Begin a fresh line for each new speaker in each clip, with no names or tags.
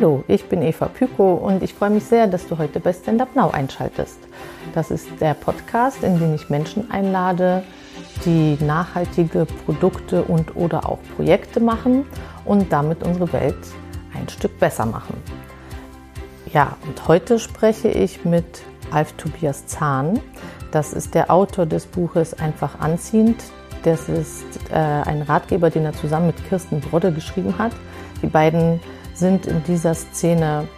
Hallo, ich bin Eva Pyko und ich freue mich sehr, dass du heute bei Stand Up Now einschaltest. Das ist der Podcast, in dem ich Menschen einlade, die nachhaltige Produkte und oder auch Projekte machen und damit unsere Welt ein Stück besser machen. Ja, und heute spreche ich mit Alf Tobias Zahn. Das ist der Autor des Buches Einfach anziehend. Das ist äh, ein Ratgeber, den er zusammen mit Kirsten Brodde geschrieben hat. Die beiden sind in dieser Szene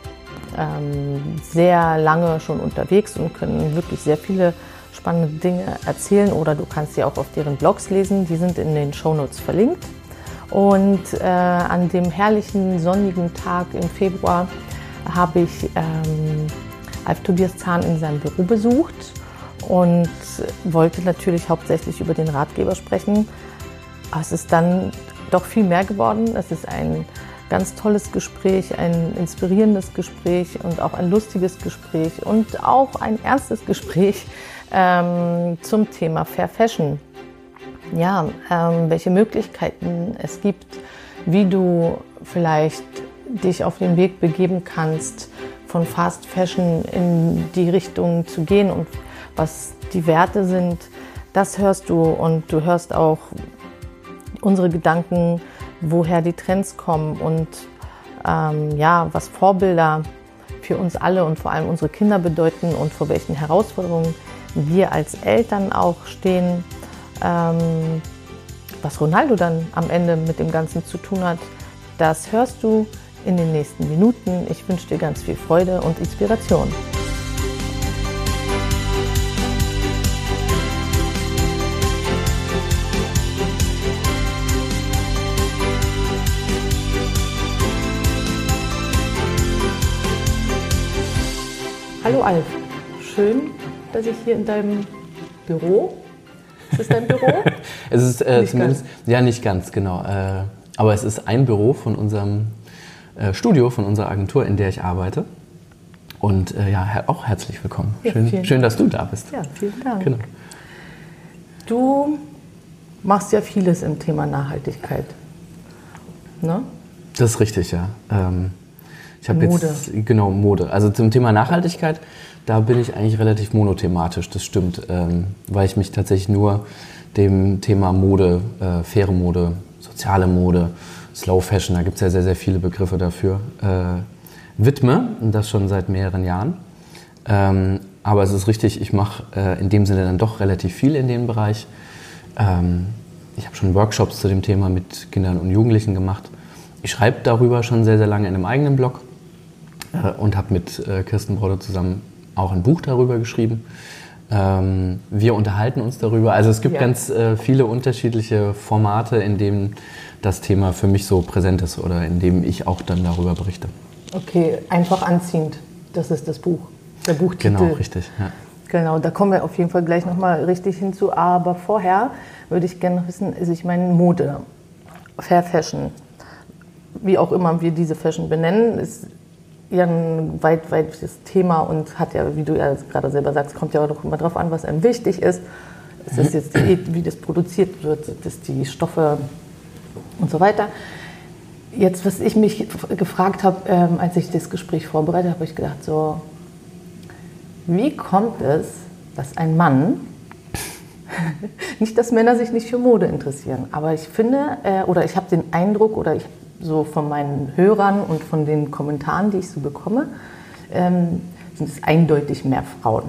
ähm, sehr lange schon unterwegs und können wirklich sehr viele spannende Dinge erzählen oder du kannst sie auch auf deren Blogs lesen. Die sind in den Shownotes verlinkt. Und äh, an dem herrlichen sonnigen Tag im Februar habe ich ähm, Alf Tobias Zahn in seinem Büro besucht und wollte natürlich hauptsächlich über den Ratgeber sprechen. Aber es ist dann doch viel mehr geworden. Es ist ein ganz tolles Gespräch, ein inspirierendes Gespräch und auch ein lustiges Gespräch und auch ein ernstes Gespräch ähm, zum Thema Fair Fashion. Ja, ähm, welche Möglichkeiten es gibt, wie du vielleicht dich auf den Weg begeben kannst, von Fast Fashion in die Richtung zu gehen und was die Werte sind, das hörst du und du hörst auch unsere Gedanken woher die Trends kommen und ähm, ja, was Vorbilder für uns alle und vor allem unsere Kinder bedeuten und vor welchen Herausforderungen wir als Eltern auch stehen. Ähm, was Ronaldo dann am Ende mit dem Ganzen zu tun hat, das hörst du in den nächsten Minuten. Ich wünsche dir ganz viel Freude und Inspiration. Hallo Alf, schön, dass ich hier in deinem Büro. Ist es dein Büro?
es ist äh, zumindest, ganz. ja nicht ganz, genau. Äh, aber es ist ein Büro von unserem äh, Studio, von unserer Agentur, in der ich arbeite. Und äh, ja, her auch herzlich willkommen. Ja, schön, schön, dass du da bist.
Ja, vielen Dank. Genau. Du machst ja vieles im Thema Nachhaltigkeit. Ne?
Das ist richtig, ja. Ähm, ich habe jetzt genau Mode. Also zum Thema Nachhaltigkeit, da bin ich eigentlich relativ monothematisch. Das stimmt, ähm, weil ich mich tatsächlich nur dem Thema Mode, äh, faire Mode, soziale Mode, Slow Fashion, da gibt es ja sehr sehr viele Begriffe dafür, äh, widme und das schon seit mehreren Jahren. Ähm, aber es ist richtig, ich mache äh, in dem Sinne dann doch relativ viel in dem Bereich. Ähm, ich habe schon Workshops zu dem Thema mit Kindern und Jugendlichen gemacht. Ich schreibe darüber schon sehr, sehr lange in einem eigenen Blog äh, und habe mit äh, Kirsten Brodde zusammen auch ein Buch darüber geschrieben. Ähm, wir unterhalten uns darüber. Also es gibt ja. ganz äh, viele unterschiedliche Formate, in denen das Thema für mich so präsent ist oder in dem ich auch dann darüber berichte.
Okay, einfach anziehend. Das ist das Buch, der Buchtitel.
Genau, richtig. Ja.
Genau, da kommen wir auf jeden Fall gleich nochmal richtig hinzu. Aber vorher würde ich gerne wissen, also ich meine Mode, Fair Fashion, wie auch immer wir diese Fashion benennen, ist ja ein weit, weites Thema und hat ja, wie du ja gerade selber sagst, kommt ja auch immer drauf an, was einem wichtig ist. Es ist jetzt, die, wie das produziert wird, das die Stoffe und so weiter. Jetzt, was ich mich gefragt habe, ähm, als ich das Gespräch vorbereitet habe, habe ich gedacht, so, wie kommt es, dass ein Mann, nicht, dass Männer sich nicht für Mode interessieren, aber ich finde, äh, oder ich habe den Eindruck, oder ich so von meinen Hörern und von den Kommentaren, die ich so bekomme, ähm, sind es eindeutig mehr Frauen.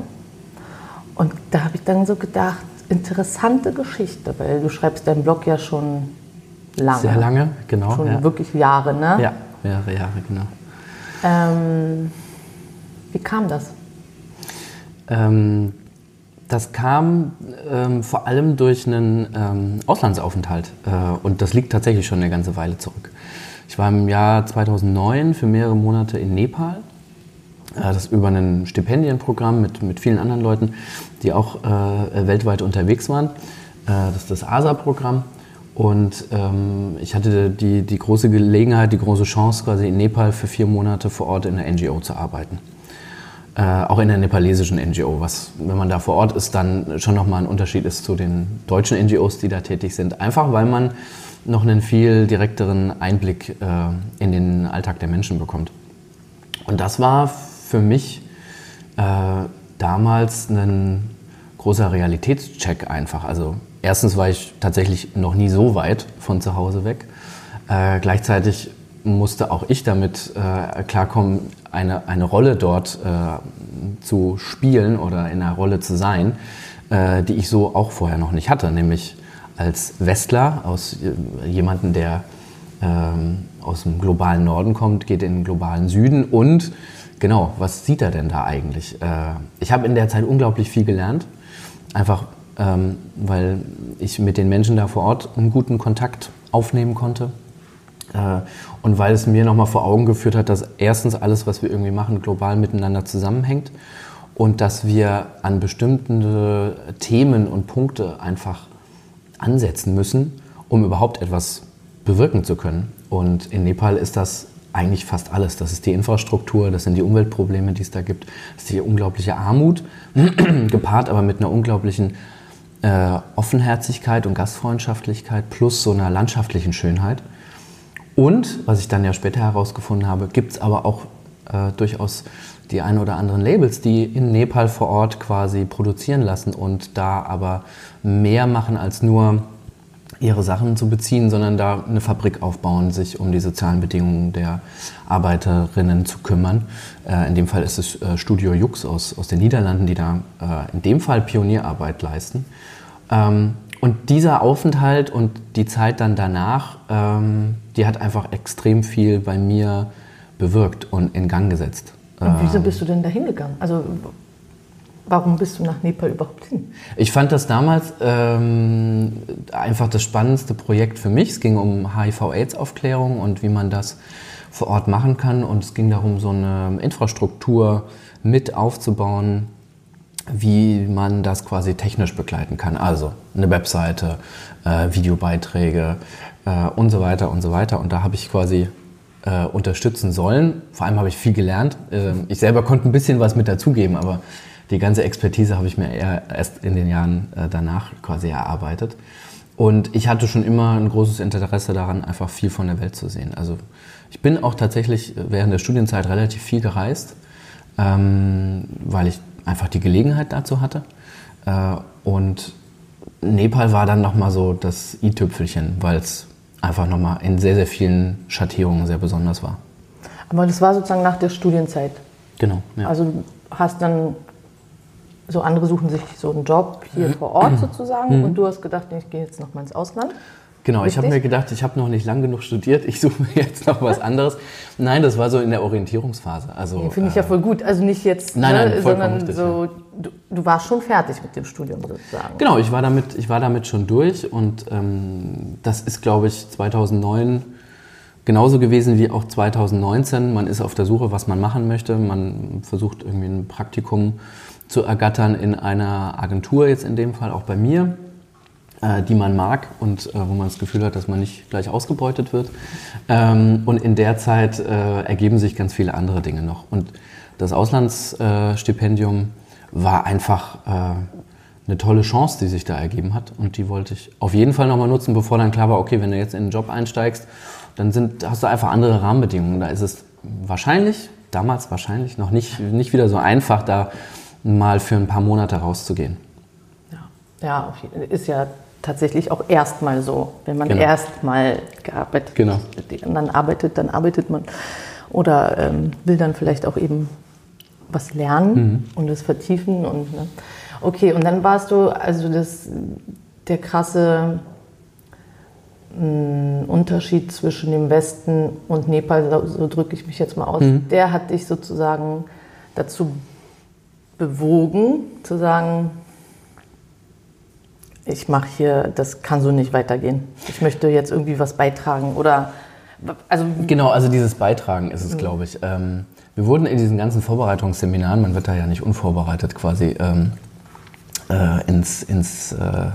Und da habe ich dann so gedacht, interessante Geschichte, weil du schreibst deinen Blog ja schon lange.
Sehr lange, genau.
Schon ja. wirklich Jahre, ne?
Ja, mehrere Jahre, genau.
Ähm, wie kam das?
Ähm, das kam ähm, vor allem durch einen ähm, Auslandsaufenthalt äh, und das liegt tatsächlich schon eine ganze Weile zurück. Ich war im Jahr 2009 für mehrere Monate in Nepal. Äh, das über ein Stipendienprogramm mit, mit vielen anderen Leuten, die auch äh, weltweit unterwegs waren. Äh, das ist das ASA-Programm. Und ähm, ich hatte die, die große Gelegenheit, die große Chance, quasi in Nepal für vier Monate vor Ort in der NGO zu arbeiten. äh, auch in der nepalesischen NGO, was, wenn man da vor Ort ist, dann schon nochmal ein Unterschied ist zu den deutschen NGOs, die da tätig sind. Einfach weil man noch einen viel direkteren Einblick äh, in den Alltag der Menschen bekommt. Und das war für mich äh, damals ein großer Realitätscheck einfach. Also erstens war ich tatsächlich noch nie so weit von zu Hause weg. Äh, gleichzeitig musste auch ich damit äh, klarkommen, eine, eine Rolle dort äh, zu spielen oder in einer Rolle zu sein, äh, die ich so auch vorher noch nicht hatte, nämlich als Westler, aus äh, jemanden, der ähm, aus dem globalen Norden kommt, geht in den globalen Süden. Und genau, was sieht er denn da eigentlich? Äh, ich habe in der Zeit unglaublich viel gelernt, einfach ähm, weil ich mit den Menschen da vor Ort einen guten Kontakt aufnehmen konnte. Äh, und weil es mir nochmal vor Augen geführt hat, dass erstens alles, was wir irgendwie machen, global miteinander zusammenhängt und dass wir an bestimmten Themen und Punkte einfach ansetzen müssen, um überhaupt etwas bewirken zu können. Und in Nepal ist das eigentlich fast alles. Das ist die Infrastruktur, das sind die Umweltprobleme, die es da gibt, das ist die unglaubliche Armut, gepaart aber mit einer unglaublichen äh, Offenherzigkeit und Gastfreundschaftlichkeit plus so einer landschaftlichen Schönheit. Und, was ich dann ja später herausgefunden habe, gibt es aber auch äh, durchaus die ein oder anderen Labels, die in Nepal vor Ort quasi produzieren lassen und da aber mehr machen als nur ihre Sachen zu beziehen, sondern da eine Fabrik aufbauen, sich um die sozialen Bedingungen der Arbeiterinnen zu kümmern. Äh, in dem Fall ist es äh, Studio Jux aus, aus den Niederlanden, die da äh, in dem Fall Pionierarbeit leisten. Ähm, und dieser Aufenthalt und die Zeit dann danach, ähm, die hat einfach extrem viel bei mir bewirkt und in Gang gesetzt.
Und wieso ähm, bist du denn da hingegangen? Also warum bist du nach Nepal überhaupt hin?
Ich fand das damals ähm, einfach das spannendste Projekt für mich. Es ging um HIV-Aids-Aufklärung und wie man das vor Ort machen kann. Und es ging darum, so eine Infrastruktur mit aufzubauen, wie man das quasi technisch begleiten kann. Also eine Webseite, äh, Videobeiträge äh, und so weiter und so weiter. Und da habe ich quasi äh, unterstützen sollen. Vor allem habe ich viel gelernt. Ähm, ich selber konnte ein bisschen was mit dazugeben, aber die ganze Expertise habe ich mir eher erst in den Jahren äh, danach quasi erarbeitet. Und ich hatte schon immer ein großes Interesse daran, einfach viel von der Welt zu sehen. Also ich bin auch tatsächlich während der Studienzeit relativ viel gereist, ähm, weil ich einfach die Gelegenheit dazu hatte. Äh, und Nepal war dann nochmal so das i-Tüpfelchen, weil es einfach nochmal in sehr, sehr vielen Schattierungen sehr besonders war.
Aber das war sozusagen nach der Studienzeit?
Genau.
Ja. Also du hast dann, so andere suchen sich so einen Job hier vor Ort sozusagen mhm. und du hast gedacht, ich gehe jetzt nochmal ins Ausland?
Genau, ich habe mir gedacht, ich habe noch nicht lang genug studiert, ich suche mir jetzt noch was anderes. Nein, das war so in der Orientierungsphase. Also,
Finde ich ja voll gut. Also nicht jetzt,
nein, nein,
ne, sondern richtig, so, du, du, warst schon fertig mit dem Studium sozusagen.
Genau, ich war damit, ich war damit schon durch und ähm, das ist, glaube ich, 2009 genauso gewesen wie auch 2019. Man ist auf der Suche, was man machen möchte. Man versucht irgendwie ein Praktikum zu ergattern in einer Agentur, jetzt in dem Fall auch bei mir äh, die man mag und äh, wo man das Gefühl hat, dass man nicht gleich ausgebeutet wird. Ähm, und in der Zeit äh, ergeben sich ganz viele andere Dinge noch. Und das Auslandsstipendium war einfach äh, eine tolle Chance, die sich da ergeben hat. Und die wollte ich auf jeden Fall nochmal nutzen, bevor dann klar war, okay, wenn du jetzt in den Job einsteigst, dann sind, hast du einfach andere Rahmenbedingungen. Da ist es wahrscheinlich, damals wahrscheinlich, noch nicht, nicht wieder so einfach, da mal für ein paar Monate rauszugehen.
Ja ist ja tatsächlich auch erstmal so. Wenn man genau. erstmal gearbeitet
genau.
dann arbeitet, dann arbeitet man. Oder ähm, will dann vielleicht auch eben was lernen mhm. und das vertiefen. Und, ne? Okay, und dann warst du, also das, der krasse mh, mm, Unterschied zwischen dem Westen und Nepal, so, so drücke ich mich jetzt mal aus, mhm. der hat dich sozusagen dazu bewogen, zu sagen, ich mache hier, das kann so nicht weitergehen. Ich möchte jetzt irgendwie was beitragen oder
also genau, also dieses Beitragen ist es, mhm. glaube ich. Ähm, wir wurden in diesen ganzen Vorbereitungsseminaren, man wird da ja nicht unvorbereitet quasi ähm, äh, ins, ins, äh,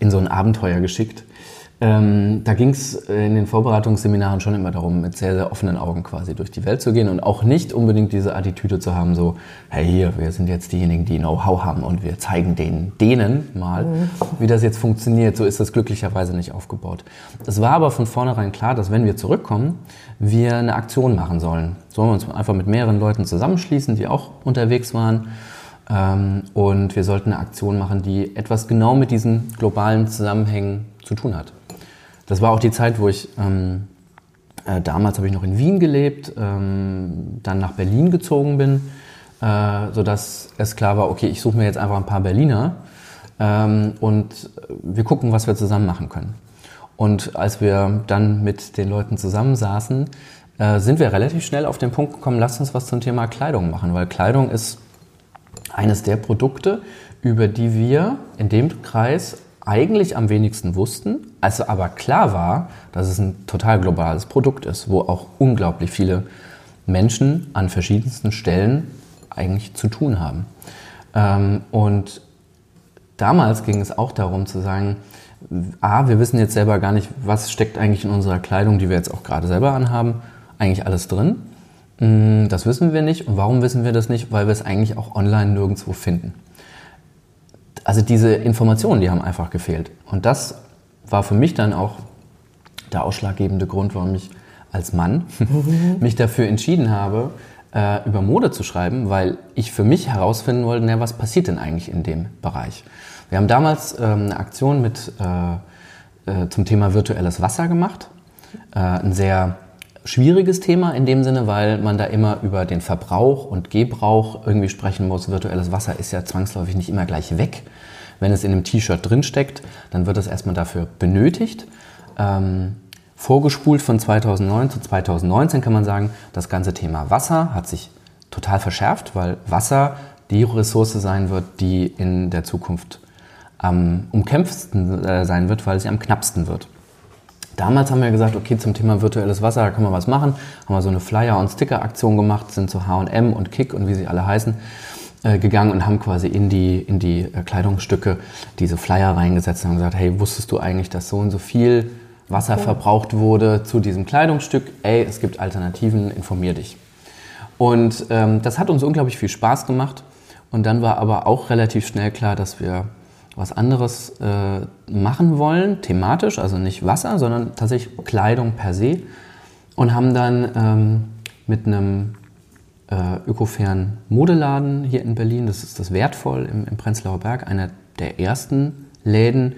in so ein Abenteuer geschickt. Ähm, da ging es in den Vorbereitungsseminaren schon immer darum, mit sehr, sehr offenen Augen quasi durch die Welt zu gehen und auch nicht unbedingt diese Attitüde zu haben, so, hey hier, wir sind jetzt diejenigen, die Know-how haben und wir zeigen denen, denen mal, mhm. wie das jetzt funktioniert. So ist das glücklicherweise nicht aufgebaut. Es war aber von vornherein klar, dass wenn wir zurückkommen, wir eine Aktion machen sollen. Sollen wir uns einfach mit mehreren Leuten zusammenschließen, die auch unterwegs waren ähm, und wir sollten eine Aktion machen, die etwas genau mit diesen globalen Zusammenhängen zu tun hat. Das war auch die Zeit, wo ich ähm, äh, damals habe ich noch in Wien gelebt, ähm, dann nach Berlin gezogen bin, äh, sodass es klar war, okay, ich suche mir jetzt einfach ein paar Berliner ähm, und wir gucken, was wir zusammen machen können. Und als wir dann mit den Leuten zusammensaßen, äh, sind wir relativ schnell auf den Punkt gekommen, lasst uns was zum Thema Kleidung machen, weil Kleidung ist eines der Produkte, über die wir in dem Kreis eigentlich am wenigsten wussten, also aber klar war, dass es ein total globales Produkt ist, wo auch unglaublich viele Menschen an verschiedensten Stellen eigentlich zu tun haben. Ähm, und damals ging es auch darum zu sagen, A, wir wissen jetzt selber gar nicht, was steckt eigentlich in unserer Kleidung, die wir jetzt auch gerade selber anhaben, eigentlich alles drin. Mm, das wissen wir nicht. Und warum wissen wir das nicht? Weil wir es eigentlich auch online nirgendwo finden. Also diese Informationen, die haben einfach gefehlt. Und das war für mich dann auch der ausschlaggebende Grund, warum ich als Mann mich dafür entschieden habe, äh, über Mode zu schreiben, weil ich für mich herausfinden wollte, na, was passiert denn eigentlich in dem Bereich. Wir haben damals ähm, eine Aktion mit, äh, äh, zum Thema virtuelles Wasser gemacht. Äh, ein sehr schwieriges Thema in dem Sinne, weil man da immer über den Verbrauch und Gebrauch irgendwie sprechen muss. Virtuelles Wasser ist ja zwangsläufig nicht immer gleich weg. Wenn es in einem T-Shirt drinsteckt, dann wird es erstmal dafür benötigt. Ähm, vorgespult von 2009 zu 2019 kann man sagen, das ganze Thema Wasser hat sich total verschärft, weil Wasser die Ressource sein wird, die in der Zukunft am umkämpftesten äh, sein wird, weil sie am knappsten wird. Damals haben wir gesagt, okay, zum Thema virtuelles Wasser, da können wir was machen. Haben wir so eine Flyer- und Sticker-Aktion gemacht, sind zu H&M und Kick und wie sie alle heißen, äh, gegangen und haben quasi in die, in die äh, Kleidungsstücke diese Flyer reingesetzt und haben gesagt, hey, wusstest du eigentlich, dass so und so viel Wasser okay. verbraucht wurde zu diesem Kleidungsstück? Ey, es gibt Alternativen, informier dich. Und ähm, das hat uns unglaublich viel Spaß gemacht. Und dann war aber auch relativ schnell klar, dass wir was anderes äh, machen wollen, thematisch, also nicht Wasser, sondern tatsächlich Kleidung per se. Und haben dann ähm, mit einem äh, ökofairen Modeladen hier in Berlin, das ist das Wertvoll im, im Prenzlauer Berg, einer der ersten Läden,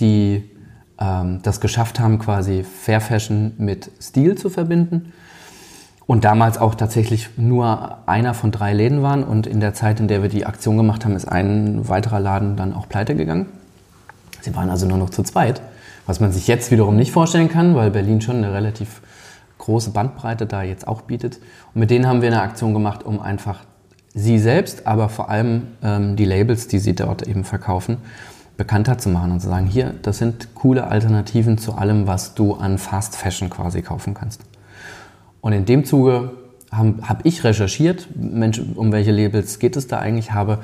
die ähm, das geschafft haben, quasi Fair Fashion mit Stil zu verbinden und damals auch tatsächlich nur einer von drei Läden waren. Und in der Zeit, in der wir die Aktion gemacht haben, ist ein weiterer Laden dann auch pleite gegangen. Sie waren also nur noch zu zweit. Was man sich jetzt wiederum nicht vorstellen kann, weil Berlin schon eine relativ große Bandbreite da jetzt auch bietet. Und mit denen haben wir eine Aktion gemacht, um einfach sie selbst, aber vor allem ähm, die Labels, die sie dort eben verkaufen, bekannter zu machen und zu sagen, hier, das sind coole Alternativen zu allem, was du an Fast Fashion quasi kaufen kannst. Und in dem Zuge habe hab ich recherchiert, Mensch, um welche Labels geht es da eigentlich, habe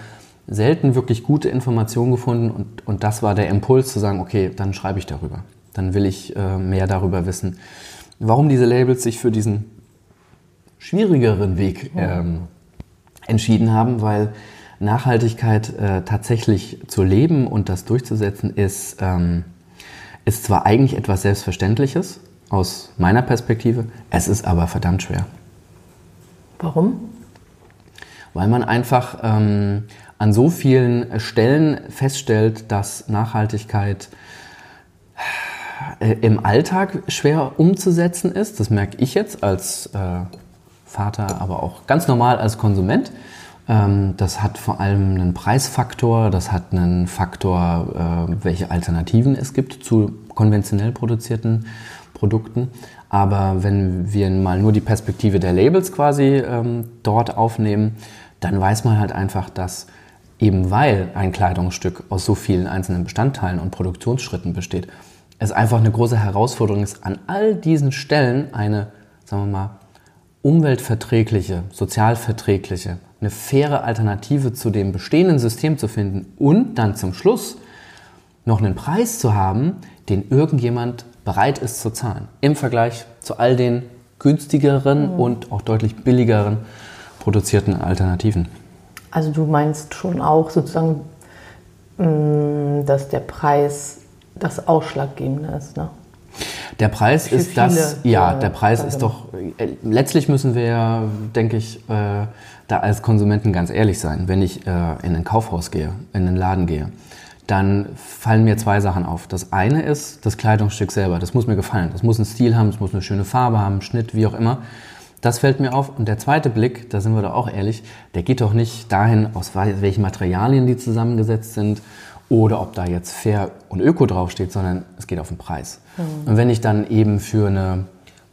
selten wirklich gute Informationen gefunden und, und das war der Impuls zu sagen, okay, dann schreibe ich darüber. Dann will ich äh, mehr darüber wissen, warum diese Labels sich für diesen schwierigeren Weg ähm, entschieden haben, weil Nachhaltigkeit äh, tatsächlich zu leben und das durchzusetzen ist, ähm, ist zwar eigentlich etwas Selbstverständliches, aus meiner Perspektive. Es ist aber verdammt schwer.
Warum?
Weil man einfach ähm, an so vielen Stellen feststellt, dass Nachhaltigkeit äh, im Alltag schwer umzusetzen ist. Das merke ich jetzt als äh, Vater, aber auch ganz normal als Konsument. Ähm, das hat vor allem einen Preisfaktor, das hat einen Faktor, äh, welche Alternativen es gibt zu konventionell produzierten Produkten. Aber wenn wir mal nur die Perspektive der Labels quasi ähm, dort aufnehmen, dann weiß man halt einfach, dass eben weil ein Kleidungsstück aus so vielen einzelnen Bestandteilen und Produktionsschritten besteht, es einfach eine große Herausforderung ist, an all diesen Stellen eine, sagen wir mal, umweltverträgliche, sozialverträgliche, eine faire Alternative zu dem bestehenden System zu finden und dann zum Schluss noch einen Preis zu haben, den irgendjemand bereit ist zu zahlen. Im Vergleich zu all den günstigeren mhm. und auch deutlich billigeren produzierten Alternativen.
Also du meinst schon auch sozusagen, mm, dass der Preis das Ausschlaggebende ist, ne?
Der Preis Für ist das, ja, der Preis ist doch, äh, letztlich müssen wir, denke ich, äh, da als Konsumenten ganz ehrlich sein. Wenn ich äh, in ein Kaufhaus gehe, in einen Laden gehe, dann fallen mir zwei Sachen auf. Das eine ist das Kleidungsstück selber. Das muss mir gefallen. Das muss einen Stil haben, es muss eine schöne Farbe haben, Schnitt, wie auch immer. Das fällt mir auf. Und der zweite Blick, da sind wir doch auch ehrlich, der geht doch nicht dahin, aus welchen Materialien die zusammengesetzt sind oder ob da jetzt fair und öko draufsteht, sondern es geht auf den Preis. Mhm. Und wenn ich dann eben für eine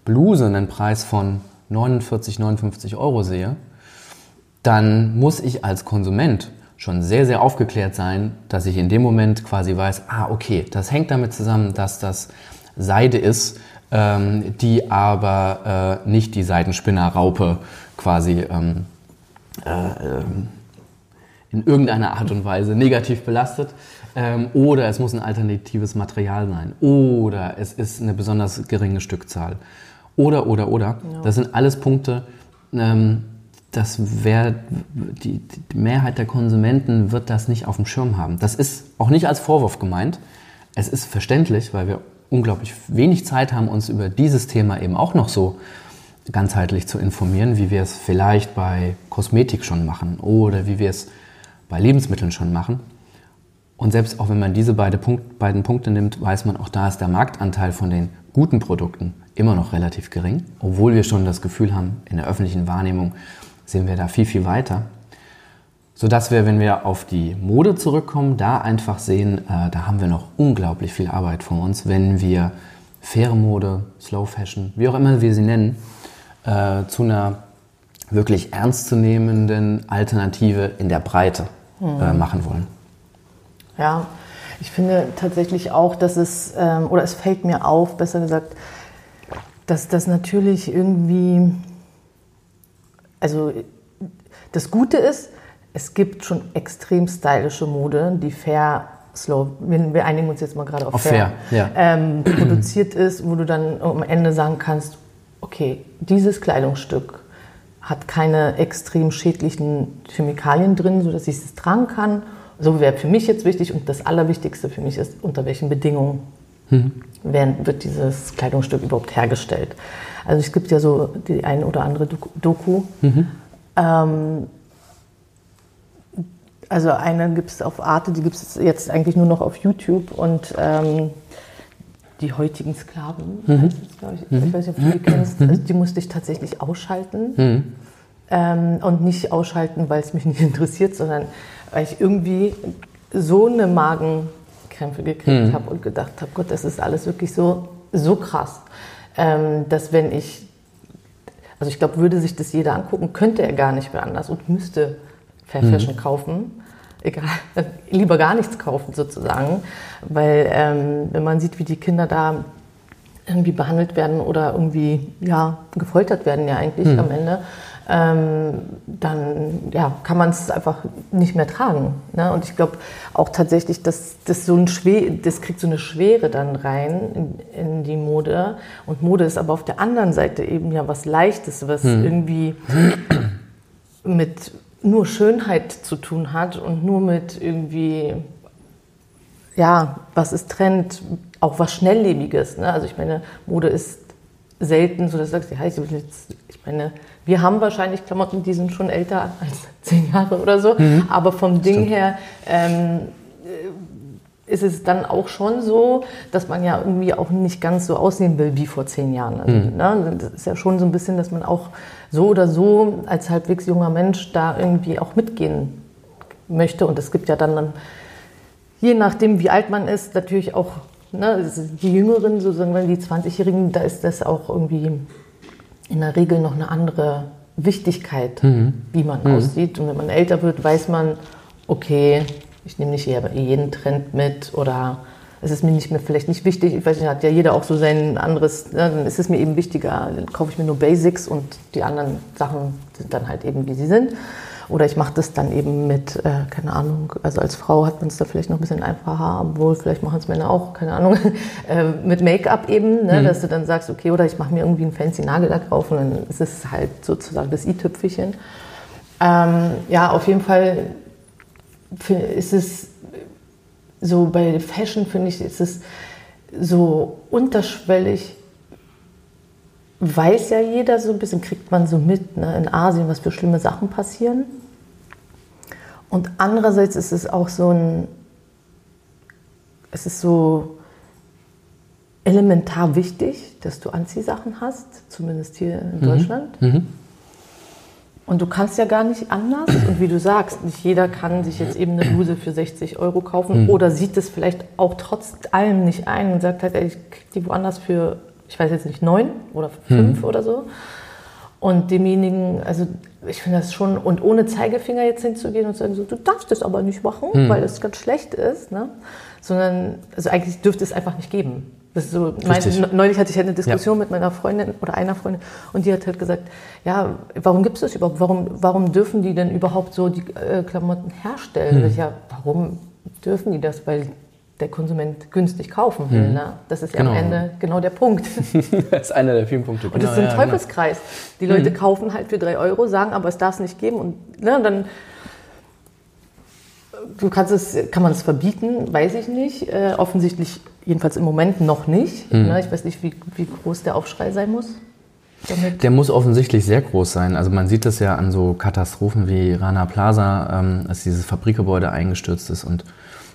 Bluse einen Preis von 49, 59 Euro sehe, dann muss ich als Konsument schon sehr, sehr aufgeklärt sein, dass ich in dem Moment quasi weiß, ah, okay, das hängt damit zusammen, dass das Seide ist, ähm, die aber äh, nicht die Seidenspinnerraupe quasi ähm, äh, ähm, in irgendeiner Art und Weise negativ belastet. Ähm, oder es muss ein alternatives Material sein. Oder es ist eine besonders geringe Stückzahl. Oder, oder, oder. Ja. Das sind alles Punkte, ähm, das wär, die, die Mehrheit der Konsumenten wird das nicht auf dem Schirm haben. Das ist auch nicht als Vorwurf gemeint. Es ist verständlich, weil wir unglaublich wenig Zeit haben, uns über dieses Thema eben auch noch so ganzheitlich zu informieren, wie wir es vielleicht bei Kosmetik schon machen oder wie wir es bei Lebensmitteln schon machen. Und selbst auch wenn man diese beide Punkt, beiden Punkte nimmt, weiß man, auch da ist der Marktanteil von den guten Produkten immer noch relativ gering, obwohl wir schon das Gefühl haben, in der öffentlichen Wahrnehmung sind wir da viel, viel weiter. Sodass wir, wenn wir auf die Mode zurückkommen, da einfach sehen, äh, da haben wir noch unglaublich viel Arbeit vor uns, wenn wir faire Mode, Slow Fashion, wie auch immer wir sie nennen, äh, zu einer wirklich ernstzunehmenden Alternative in der Breite äh, mhm. machen wollen.
Ja, ich finde tatsächlich auch, dass es, ähm, oder es fällt mir auf, besser gesagt, dass das natürlich irgendwie also das Gute ist, es gibt schon extrem stylische Mode, die fair, slow, wir einigen uns jetzt mal gerade auf, auf fair, fair ja. ähm, produziert ist, wo du dann am Ende sagen kannst, okay, dieses Kleidungsstück hat keine extrem schädlichen Chemikalien drin, sodass ich es tragen kann. So wäre für mich jetzt wichtig und das Allerwichtigste für mich ist, unter welchen Bedingungen mhm. wird dieses Kleidungsstück überhaupt hergestellt. Also es gibt ja so die eine oder andere Doku. Mhm. Ähm, also eine gibt es auf Arte, die gibt es jetzt eigentlich nur noch auf YouTube und ähm, die heutigen Sklaven, mhm. ich, ich, weiß nicht, ob du die kennst, mhm. also die musste ich tatsächlich ausschalten. Mhm. Ähm, und nicht ausschalten, weil es mich nicht interessiert, sondern weil ich irgendwie so eine Magenkrämpfe gekriegt mhm. habe und gedacht habe, Gott, das ist alles wirklich so, so krass ähm, dass wenn ich, also ich glaube, würde sich das jeder angucken, könnte er gar nicht mehr anders und müsste Fair mhm. Fashion kaufen. Egal, lieber gar nichts kaufen sozusagen, weil ähm, wenn man sieht, wie die Kinder da irgendwie behandelt werden oder irgendwie ja gefoltert werden ja eigentlich mhm. am Ende, ähm, dann ja, kann man es einfach nicht mehr tragen. Ne? Und ich glaube auch tatsächlich, dass das so ein Schwer, das kriegt so eine Schwere dann rein in, in, die Mode. Und Mode ist aber auf der anderen Seite eben ja was Leichtes, was hm. irgendwie mit nur Schönheit zu tun hat und nur mit irgendwie ja, was ist Trend, auch was Schnelllebiges. Ne? Also ich meine, Mode ist selten so, dass du sagst, ja, ich, jetzt, ich meine, wir haben wahrscheinlich Klamotten, die sind schon älter als zehn Jahre oder so, mhm. aber vom Ding Stimmt. her ähm, ist es dann auch schon so, dass man ja irgendwie auch nicht ganz so aussehen will wie vor zehn Jahren. Also, mhm. ne, das ist ja schon so ein bisschen, dass man auch so oder so als halbwegs junger Mensch da irgendwie auch mitgehen möchte. Und es gibt ja dann, dann je nachdem, wie alt man ist, natürlich auch ne, die Jüngeren, sozusagen die 20-Jährigen, da ist das auch irgendwie in der Regel noch eine andere Wichtigkeit, mhm. wie man mhm. aussieht. Und wenn man älter wird, weiß man, okay, ich nehme nicht jeden Trend mit oder es ist mir nicht mehr vielleicht nicht wichtig. Ich weiß nicht, hat ja jeder auch so sein anderes, ne, dann ist es mir eben wichtiger, dann kaufe ich mir nur Basics und die anderen Sachen sind dann halt eben, wie sie sind. Oder ich mache das dann eben mit, äh, keine Ahnung, also als Frau hat man es da vielleicht noch ein bisschen einfacher, obwohl vielleicht machen es Männer auch, keine Ahnung, äh, mit Make-up eben, ne, mhm. dass du dann sagst, okay, oder ich mache mir irgendwie einen fancy Nagellack drauf und dann ist es halt sozusagen das i-Tüpfelchen. Ähm, ja, auf jeden Fall ist es so bei Fashion, finde ich, ist es so unterschwellig weiß ja jeder so ein bisschen, kriegt man so mit ne, in Asien, was für schlimme Sachen passieren. Und andererseits ist es auch so ein, es ist so elementar wichtig, dass du Anziehsachen hast, zumindest hier in mhm. Deutschland. Mhm. Und du kannst ja gar nicht anders. Und wie du sagst, nicht jeder kann sich jetzt eben eine Bluse für 60 Euro kaufen mhm. oder sieht es vielleicht auch trotz allem nicht ein und sagt halt, ey, ich krieg die woanders für ich weiß jetzt nicht, neun oder fünf hm. oder so. Und demjenigen, also ich finde das schon, und ohne Zeigefinger jetzt hinzugehen und zu sagen, so, du darfst das aber nicht machen, hm. weil das ganz schlecht ist, ne? sondern also eigentlich dürfte es einfach nicht geben. So, mein, neulich hatte ich halt eine Diskussion ja. mit meiner Freundin oder einer Freundin und die hat halt gesagt, ja, warum gibt es das überhaupt? Warum, warum dürfen die denn überhaupt so die äh, Klamotten herstellen? Hm. Ja, warum dürfen die das? Weil der Konsument günstig kaufen will. Mhm. Ne? Das ist ja genau. am Ende genau der Punkt.
das ist einer der vielen Punkte.
Und das ist ein genau, ja, genau. Teufelskreis. Die Leute mhm. kaufen halt für drei Euro, sagen, aber es darf es nicht geben. Und, ne, und dann du kannst es, kann man es verbieten, weiß ich nicht. Äh, offensichtlich, jedenfalls im Moment noch nicht. Mhm. Ne? Ich weiß nicht, wie, wie groß der Aufschrei sein muss.
Der muss offensichtlich sehr groß sein. Also man sieht das ja an so Katastrophen wie Rana Plaza, ähm, als dieses Fabrikgebäude eingestürzt ist und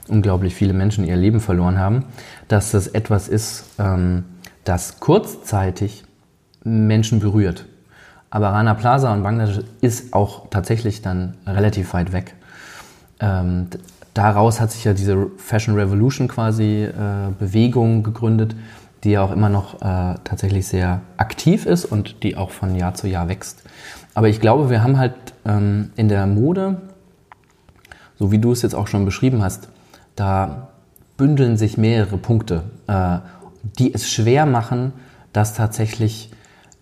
unglaublich viele Menschen ihr Leben verloren haben, dass das etwas ist, ähm, das kurzzeitig Menschen berührt. Aber Rana Plaza und Bangladesch ist auch tatsächlich dann relativ weit weg. Ähm, daraus hat sich ja diese Fashion Revolution quasi äh, Bewegung gegründet, die ja auch immer noch äh, tatsächlich sehr aktiv ist und die auch von Jahr zu Jahr wächst. Aber ich glaube, wir haben halt ähm, in der Mode, so wie du es jetzt auch schon beschrieben hast, da bündeln sich mehrere Punkte, äh, die es schwer machen, das tatsächlich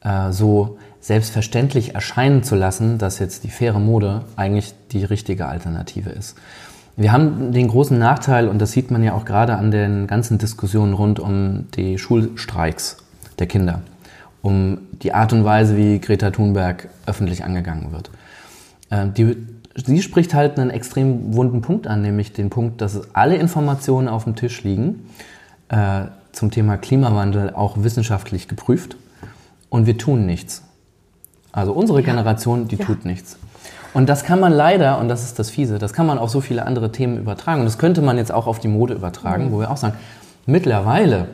äh, so selbstverständlich erscheinen zu lassen, dass jetzt die faire Mode eigentlich die richtige Alternative ist. Wir haben den großen Nachteil, und das sieht man ja auch gerade an den ganzen Diskussionen rund um die Schulstreiks der Kinder, um die Art und Weise, wie Greta Thunberg öffentlich angegangen wird. Äh, die sie spricht halt einen extrem wunden Punkt an, nämlich den Punkt, dass alle Informationen auf dem Tisch liegen, äh, zum Thema Klimawandel auch wissenschaftlich geprüft und wir tun nichts. Also unsere ja. Generation, die ja. tut nichts. Und das kann man leider, und das ist das Fiese, das kann man auf so viele andere Themen übertragen. Und das könnte man jetzt auch auf die Mode übertragen, mhm. wo wir auch sagen, mittlerweile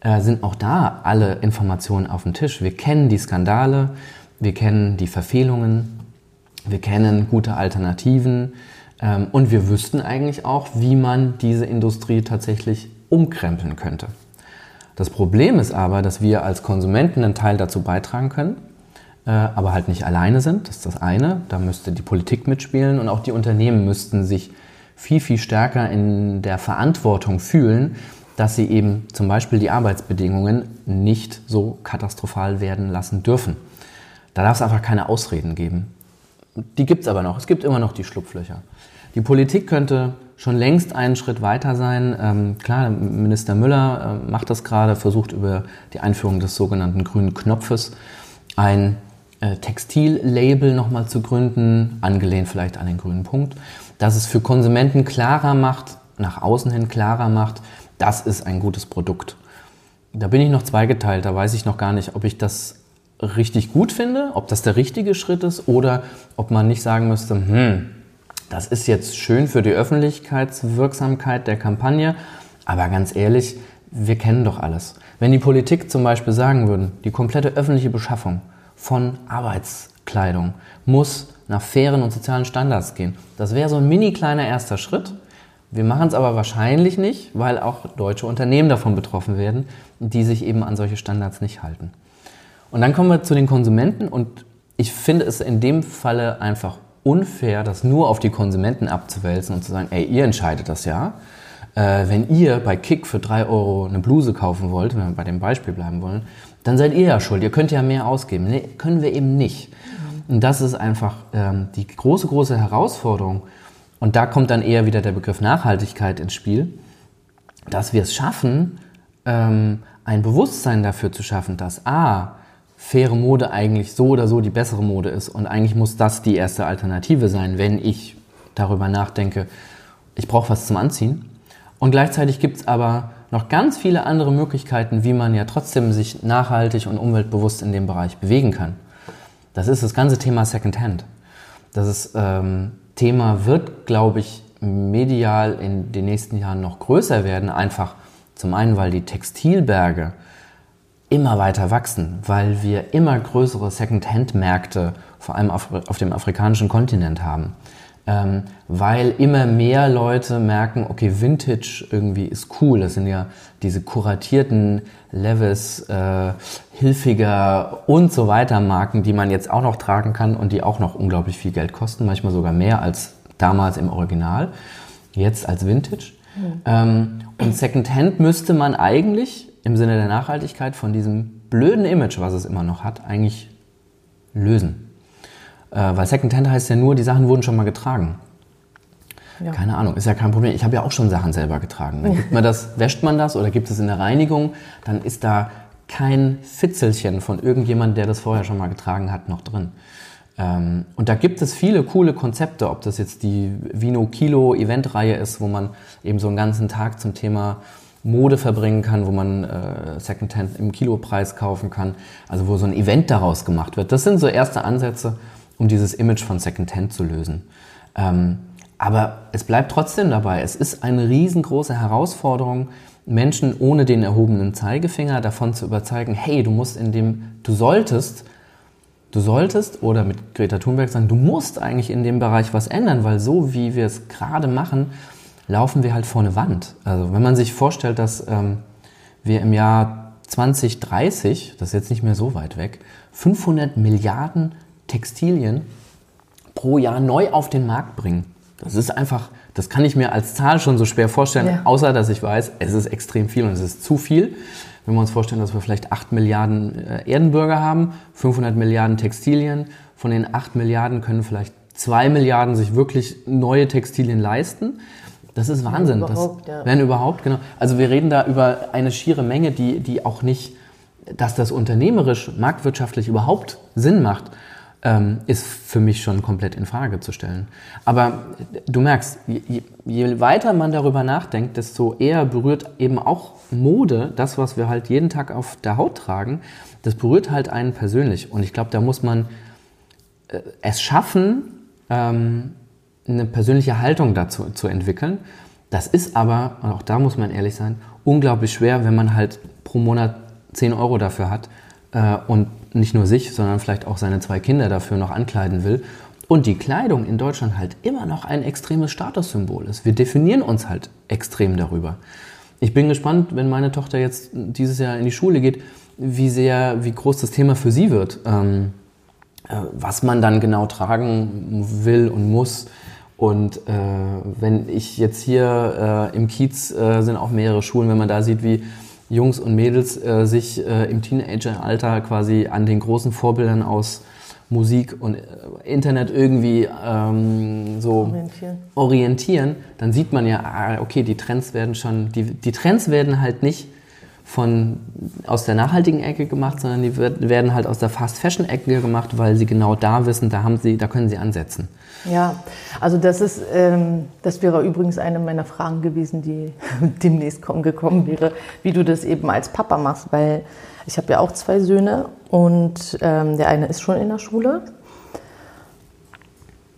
äh, sind auch da alle Informationen auf dem Tisch. Wir kennen die Skandale, wir kennen die Verfehlungen, wir kennen gute Alternativen ähm, und wir wüssten eigentlich auch, wie man diese Industrie tatsächlich umkrempeln könnte. Das Problem ist aber, dass wir als Konsumenten einen Teil dazu beitragen können, äh, aber halt nicht alleine sind. Das ist das eine. Da müsste die Politik mitspielen und auch die Unternehmen müssten sich viel, viel stärker in der Verantwortung fühlen, dass sie eben zum Beispiel die Arbeitsbedingungen nicht so katastrophal werden lassen dürfen. Da darf es einfach keine Ausreden geben. Die gibt es aber noch. Es gibt immer noch die Schlupflöcher. Die Politik könnte schon längst einen Schritt weiter sein. Ähm, klar, Minister Müller äh, macht das gerade, versucht über die Einführung des sogenannten grünen Knopfes ein äh, Textillabel nochmal zu gründen, angelehnt vielleicht an den grünen Punkt, dass es für Konsumenten klarer macht, nach außen hin klarer macht, das ist ein gutes Produkt. Da bin ich noch zweigeteilt, da weiß ich noch gar nicht, ob ich das richtig gut finde, ob das der richtige Schritt ist oder ob man nicht sagen müsste, hm, das ist jetzt schön für die Öffentlichkeitswirksamkeit der Kampagne, aber ganz ehrlich, wir kennen doch alles. Wenn die Politik zum Beispiel sagen würde, die komplette öffentliche Beschaffung von Arbeitskleidung muss nach fairen und sozialen Standards gehen, das wäre so ein mini kleiner erster Schritt. Wir machen es aber wahrscheinlich nicht, weil auch deutsche Unternehmen davon betroffen werden, die sich eben an solche Standards nicht halten. Und dann kommen wir zu den Konsumenten und ich finde es in dem Falle einfach unfair, das nur auf die Konsumenten abzuwälzen und zu sagen, ey, ihr entscheidet das ja. Äh, wenn ihr bei Kick für drei Euro eine Bluse kaufen wollt, wenn wir bei dem Beispiel bleiben wollen, dann seid ihr ja schuld. Ihr könnt ja mehr ausgeben. Nee, können wir eben nicht. Und das ist einfach ähm, die große, große Herausforderung. Und da kommt dann eher wieder der Begriff Nachhaltigkeit ins Spiel, dass wir es schaffen, ähm, ein Bewusstsein dafür zu schaffen, dass A, faire Mode eigentlich so oder so die bessere Mode ist. Und eigentlich muss das die erste Alternative sein, wenn ich darüber nachdenke, ich brauche was zum Anziehen. Und gleichzeitig gibt es aber noch ganz viele andere Möglichkeiten, wie man ja trotzdem sich nachhaltig und umweltbewusst in dem Bereich bewegen kann. Das ist das ganze Thema Secondhand. Das ist, ähm, Thema wird, glaube ich, medial in den nächsten Jahren noch größer werden. Einfach zum einen, weil die Textilberge immer weiter wachsen, weil wir immer größere Secondhand-Märkte, vor allem auf, auf dem afrikanischen Kontinent haben ähm, weil immer mehr Leute merken, okay, Vintage irgendwie ist cool. Das sind ja diese kuratierten Levis, äh, Hilfiger und so weiter Marken, die man jetzt auch noch tragen kann und die auch noch unglaublich viel Geld kosten, manchmal sogar mehr als damals im Original, jetzt als Vintage. Mhm. Ähm, und Secondhand müsste man eigentlich im Sinne der Nachhaltigkeit von diesem blöden Image, was es immer noch hat, eigentlich lösen. Äh, weil Secondhand heißt ja nur, die Sachen wurden schon mal getragen. Ja. Keine Ahnung, ist ja kein Problem. Ich habe ja auch schon Sachen selber getragen. Dann gibt man das, wäscht man das oder gibt es in der Reinigung, dann ist da kein Fitzelchen von irgendjemandem, der das vorher schon mal getragen hat, noch drin. Ähm, und da gibt es viele coole Konzepte, ob das jetzt die Vino Kilo Eventreihe ist, wo man eben so einen ganzen Tag zum Thema Mode verbringen kann, wo man äh, Secondhand im Kilopreis kaufen kann, also wo so ein Event daraus gemacht wird. Das sind so erste Ansätze, um dieses Image von Secondhand zu lösen. Ähm, aber es bleibt trotzdem dabei. Es ist eine riesengroße Herausforderung, Menschen ohne den erhobenen Zeigefinger davon zu überzeugen, hey, du musst in dem, du solltest, du solltest, oder mit Greta Thunberg sagen, du musst eigentlich in dem Bereich was ändern, weil so wie wir es gerade machen, laufen wir halt vor eine Wand. Also wenn man sich vorstellt, dass ähm, wir im Jahr 2030, das ist jetzt nicht mehr so weit weg, 500 Milliarden Textilien pro Jahr neu auf den Markt bringen. Das ist einfach, das kann ich mir als Zahl schon so schwer vorstellen, ja. außer dass ich weiß, es ist extrem viel und es ist zu viel. Wenn wir uns vorstellen, dass wir vielleicht 8 Milliarden äh, Erdenbürger haben, 500 Milliarden Textilien, von den 8 Milliarden können vielleicht 2 Milliarden sich wirklich neue Textilien leisten. Das ist Wahnsinn. Wenn überhaupt, das, ja. Wenn überhaupt, genau. Also wir reden da über eine schiere Menge, die, die auch nicht, dass das unternehmerisch, marktwirtschaftlich überhaupt Sinn macht ähm, ist für mich schon komplett in Frage zu stellen. Aber du merkst, je, je, weiter man darüber nachdenkt, desto eher berührt eben auch Mode, das, was wir halt jeden Tag auf der Haut tragen, das berührt halt einen persönlich. Und ich glaube, da muss man äh, es schaffen, ähm, eine persönliche Haltung dazu zu entwickeln. Das ist aber, und auch da muss man ehrlich sein, unglaublich schwer, wenn man halt pro Monat 10 Euro dafür hat äh, und nicht nur sich, sondern vielleicht auch seine zwei Kinder dafür noch ankleiden will. Und die Kleidung in Deutschland halt immer noch ein extremes Statussymbol ist. Wir definieren uns halt extrem darüber. Ich bin gespannt, wenn meine Tochter jetzt dieses Jahr in die Schule geht, wie sehr, wie groß das Thema für sie wird. Ähm, äh, was man dann genau tragen will und muss. Und äh, wenn ich jetzt hier äh, im Kiez äh, sind auch mehrere Schulen, wenn man da sieht, wie Jungs und Mädels äh, sich äh, im Teenageralter quasi an den großen Vorbildern aus Musik und äh, Internet irgendwie ähm, so orientieren. orientieren, dann sieht man ja, ah, okay, die Trends werden schon, die, die Trends werden halt nicht von, aus der nachhaltigen Ecke gemacht, sondern die werden halt aus der Fast Fashion Ecke gemacht, weil sie genau da wissen, da haben sie, da können sie ansetzen.
Ja, also das ist, ähm, das wäre übrigens eine meiner Fragen gewesen, die demnächst kommen, gekommen wäre, wie du das eben als Papa machst, weil ich habe ja auch zwei Söhne und ähm, der eine ist schon in der Schule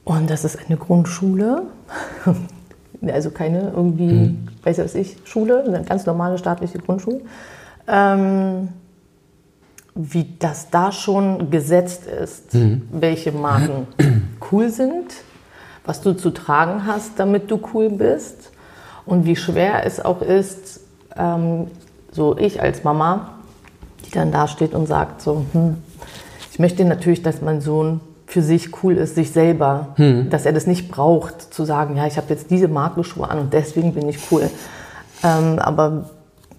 und das ist eine Grundschule, also keine irgendwie, mhm. weiß was ich, Schule, eine ganz normale staatliche Grundschule. Ähm, wie das da schon gesetzt ist, mhm. welche Marken cool sind, was du zu tragen hast, damit du cool bist und wie schwer es auch ist, ähm, so ich als Mama, die dann da steht und sagt so, hm, ich möchte natürlich, dass mein Sohn für sich cool ist, sich selber, hm. dass er das nicht braucht, zu sagen, ja, ich habe jetzt diese Markenschuhe an und deswegen bin ich cool. Ähm, aber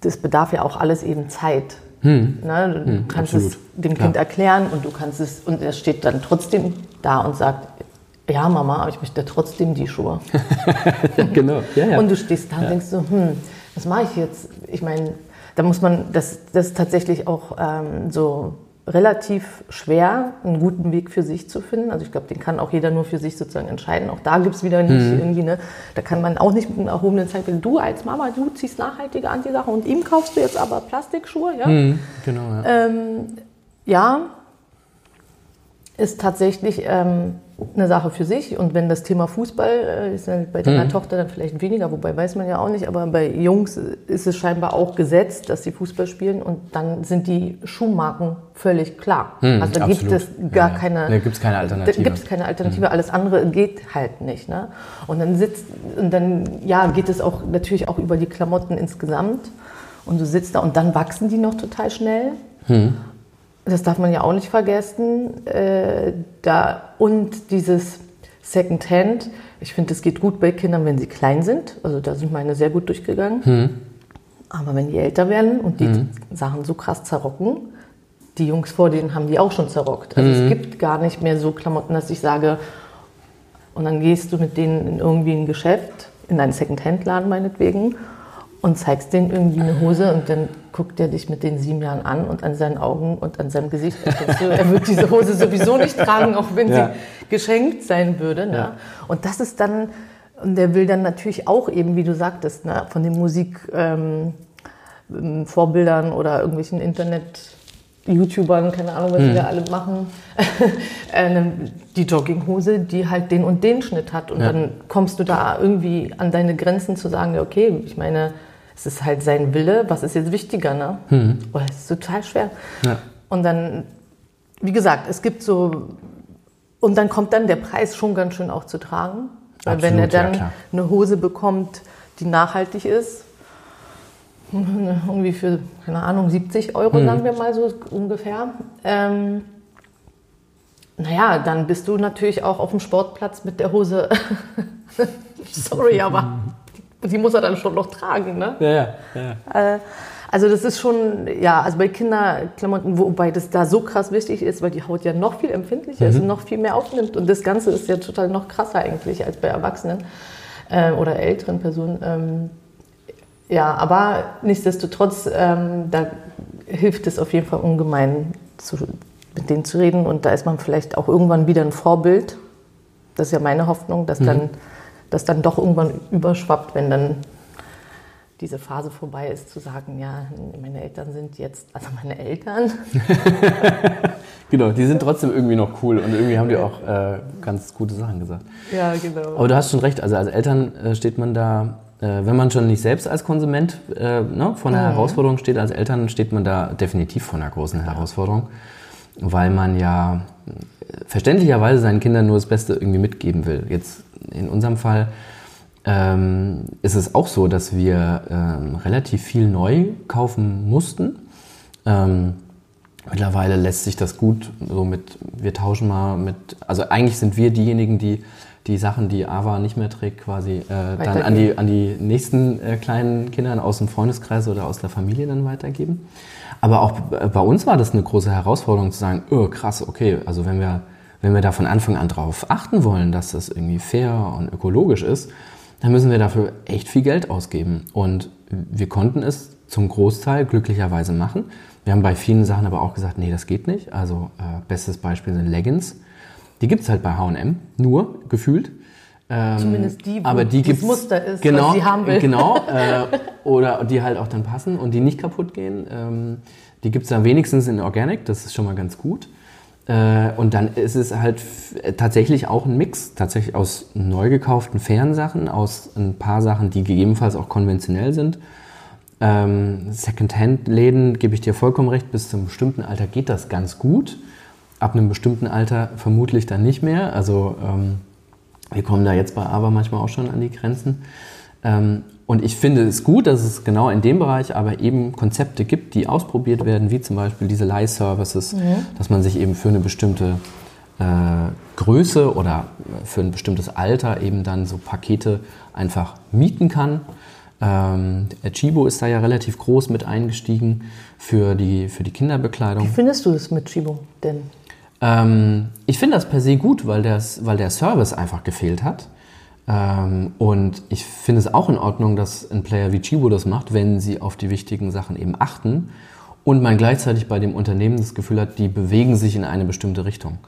das bedarf ja auch alles eben Zeit. Hm. Na, du hm, kannst absolut. es dem Kind erklären und du kannst es, und er steht dann trotzdem da und sagt, ja, Mama, aber ich möchte trotzdem die Schuhe. genau. Ja, ja. Und du stehst da und denkst so, hm, was mache ich jetzt? Ich meine, da muss man, das, das ist tatsächlich auch ähm, so relativ schwer, einen guten Weg für sich zu finden. Also ich glaube, den kann auch jeder nur für sich sozusagen entscheiden. Auch da gibt es wieder nicht mhm. irgendwie, ne, da kann man auch nicht mit einem erhobenen Zeigefinger, du als Mama, du ziehst nachhaltige an die Sache und ihm kaufst du jetzt aber Plastikschuhe, ja? Mhm, genau, ja. Ähm, ja, ist tatsächlich ähm, eine Sache für sich. Und wenn das Thema Fußball äh, ist ja bei deiner mhm. Tochter dann vielleicht weniger, wobei weiß man ja auch nicht, aber bei Jungs ist es scheinbar auch gesetzt, dass sie Fußball spielen und dann sind die Schuhmarken völlig klar. Mhm, also da gibt es gar ja, keine,
da gibt es keine Alternative.
Da gibt es keine Alternative. Mhm. Alles andere geht halt nicht. Ne? Und dann sitzt und dann ja geht es auch natürlich auch über die Klamotten insgesamt. Und du sitzt da und dann wachsen die noch total schnell. Das darf man ja auch nicht vergessen. Äh, da, und dieses Secondhand, ich finde, es geht gut bei Kindern, wenn sie klein sind. Also da sind meine sehr gut durchgegangen. Mhm. Aber wenn die älter werden und die mhm. Sachen so krass zerrocken, die Jungs vor denen haben die auch schon zerrockt. Also mhm. es gibt gar nicht mehr so Klamotten, dass ich sage, und dann gehst du mit denen in irgendwie ein Geschäft, in einen Secondhand-Laden meinetwegen, und zeigst denen irgendwie eine Hose und dann guckt er dich mit den sieben Jahren an und an seinen Augen und an seinem Gesicht du, er wird diese Hose sowieso nicht tragen, auch wenn ja. sie geschenkt sein würde. Ne? Ja. Und das ist dann, und der will dann natürlich auch eben, wie du sagtest, ne, von den Musikvorbildern ähm, oder irgendwelchen Internet- YouTubern, keine Ahnung, was mhm. die da alle machen, äh, die Jogginghose, die halt den und den Schnitt hat. Und ja. dann kommst du da irgendwie an deine Grenzen zu sagen, okay, ich meine, es ist halt sein Wille, was ist jetzt wichtiger, ne? Mhm. Oh, das ist total schwer. Ja. Und dann, wie gesagt, es gibt so, und dann kommt dann der Preis schon ganz schön auch zu tragen. Weil Absolut, wenn er dann ja, eine Hose bekommt, die nachhaltig ist, irgendwie für, keine Ahnung, 70 Euro, mhm. sagen wir mal so ungefähr. Ähm, naja, dann bist du natürlich auch auf dem Sportplatz mit der Hose. Sorry, aber die muss er dann schon noch tragen, ne? Ja, ja. ja. Äh, also das ist schon, ja, also bei Kinderklamotten, wobei das da so krass wichtig ist, weil die Haut ja noch viel empfindlicher mhm. ist und noch viel mehr aufnimmt. Und das Ganze ist ja total noch krasser eigentlich als bei Erwachsenen äh, oder älteren Personen. Ähm, ja, aber nichtsdestotrotz, ähm, da hilft es auf jeden Fall ungemein, zu, mit denen zu reden. Und da ist man vielleicht auch irgendwann wieder ein Vorbild. Das ist ja meine Hoffnung, dass mhm. dann das dann doch irgendwann überschwappt, wenn dann diese Phase vorbei ist, zu sagen, ja, meine Eltern sind jetzt, also meine Eltern.
genau, die sind trotzdem irgendwie noch cool und irgendwie haben die auch äh, ganz gute Sachen gesagt. Ja, genau. Aber du hast schon recht, also als Eltern äh, steht man da, äh, wenn man schon nicht selbst als Konsument äh, ne, vor einer mhm. Herausforderung steht, als Eltern steht man da definitiv vor einer großen Herausforderung, weil man ja äh, verständlicherweise seinen Kindern nur das Beste irgendwie mitgeben will. Jetzt in unserem Fall ähm, ist es auch so, dass wir ähm, relativ viel neu kaufen mussten. Ähm, mittlerweile lässt sich das gut so mit, wir tauschen mal mit, also eigentlich sind wir diejenigen, die die Sachen, die Ava nicht mehr trägt, quasi äh, dann an die, an die nächsten äh, kleinen Kindern aus dem Freundeskreis oder aus der Familie dann weitergeben. Aber auch bei uns war das eine große Herausforderung zu sagen, oh krass, okay, also wenn wir wenn wir da von Anfang an darauf achten wollen, dass das irgendwie fair und ökologisch ist, dann müssen wir dafür echt viel Geld ausgeben. Und wir konnten es zum Großteil glücklicherweise machen. Wir haben bei vielen Sachen aber auch gesagt, nee, das geht nicht. Also äh, bestes Beispiel sind Leggings. Die gibt es halt bei H&M, nur gefühlt.
Ähm, Zumindest die,
wo aber die das
Muster ist,
genau,
was sie haben will.
Genau, äh, oder die halt auch dann passen und die nicht kaputt gehen. Ähm, die gibt es dann wenigstens in Organic, das ist schon mal ganz gut. Äh, und dann ist es halt tatsächlich auch ein Mix, tatsächlich aus neu gekauften fairen Sachen, aus ein paar Sachen, die gegebenenfalls auch konventionell sind. Ähm, Secondhand-Läden, gebe ich dir vollkommen recht, bis zu einem bestimmten Alter geht das ganz gut. Ab einem bestimmten Alter vermutlich dann nicht mehr. Also ähm, wir kommen da jetzt bei AVA manchmal auch schon an die Grenzen. Ähm, und ich finde es gut, dass es genau in dem Bereich aber eben Konzepte gibt, die ausprobiert werden, wie zum Beispiel diese Leih-Services, mhm. dass man sich eben für eine bestimmte äh, Größe oder für ein bestimmtes Alter eben dann so Pakete einfach mieten kann. Ähm, Chibo ist da ja relativ groß mit eingestiegen für die, für die Kinderbekleidung.
Wie findest du das mit Chibo denn?
Ähm, ich finde das per se gut, weil, das, weil der Service einfach gefehlt hat. Ähm, und ich finde es auch in Ordnung, dass ein Player wie Chibo das macht, wenn sie auf die wichtigen Sachen eben achten und man gleichzeitig bei dem Unternehmen das Gefühl hat, die bewegen sich in eine bestimmte Richtung.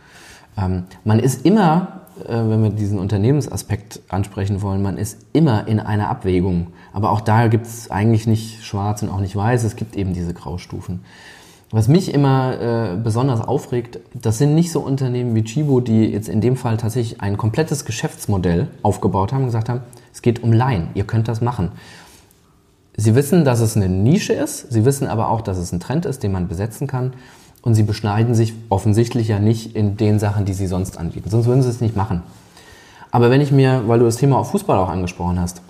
Ähm, man ist immer, äh, wenn wir diesen Unternehmensaspekt ansprechen wollen, man ist immer in einer Abwägung. Aber auch da gibt es eigentlich nicht schwarz und auch nicht weiß, es gibt eben diese Graustufen. Was mich immer äh, besonders aufregt, das sind nicht so Unternehmen wie Chibo, die jetzt in dem Fall tatsächlich ein komplettes Geschäftsmodell aufgebaut haben und gesagt haben, es geht um Laien, ihr könnt das machen. Sie wissen, dass es eine Nische ist, sie wissen aber auch, dass es ein Trend ist, den man besetzen kann und sie beschneiden sich offensichtlich ja nicht in den Sachen, die sie sonst anbieten, sonst würden sie es nicht machen. Aber wenn ich mir, weil du das Thema auf Fußball auch angesprochen hast,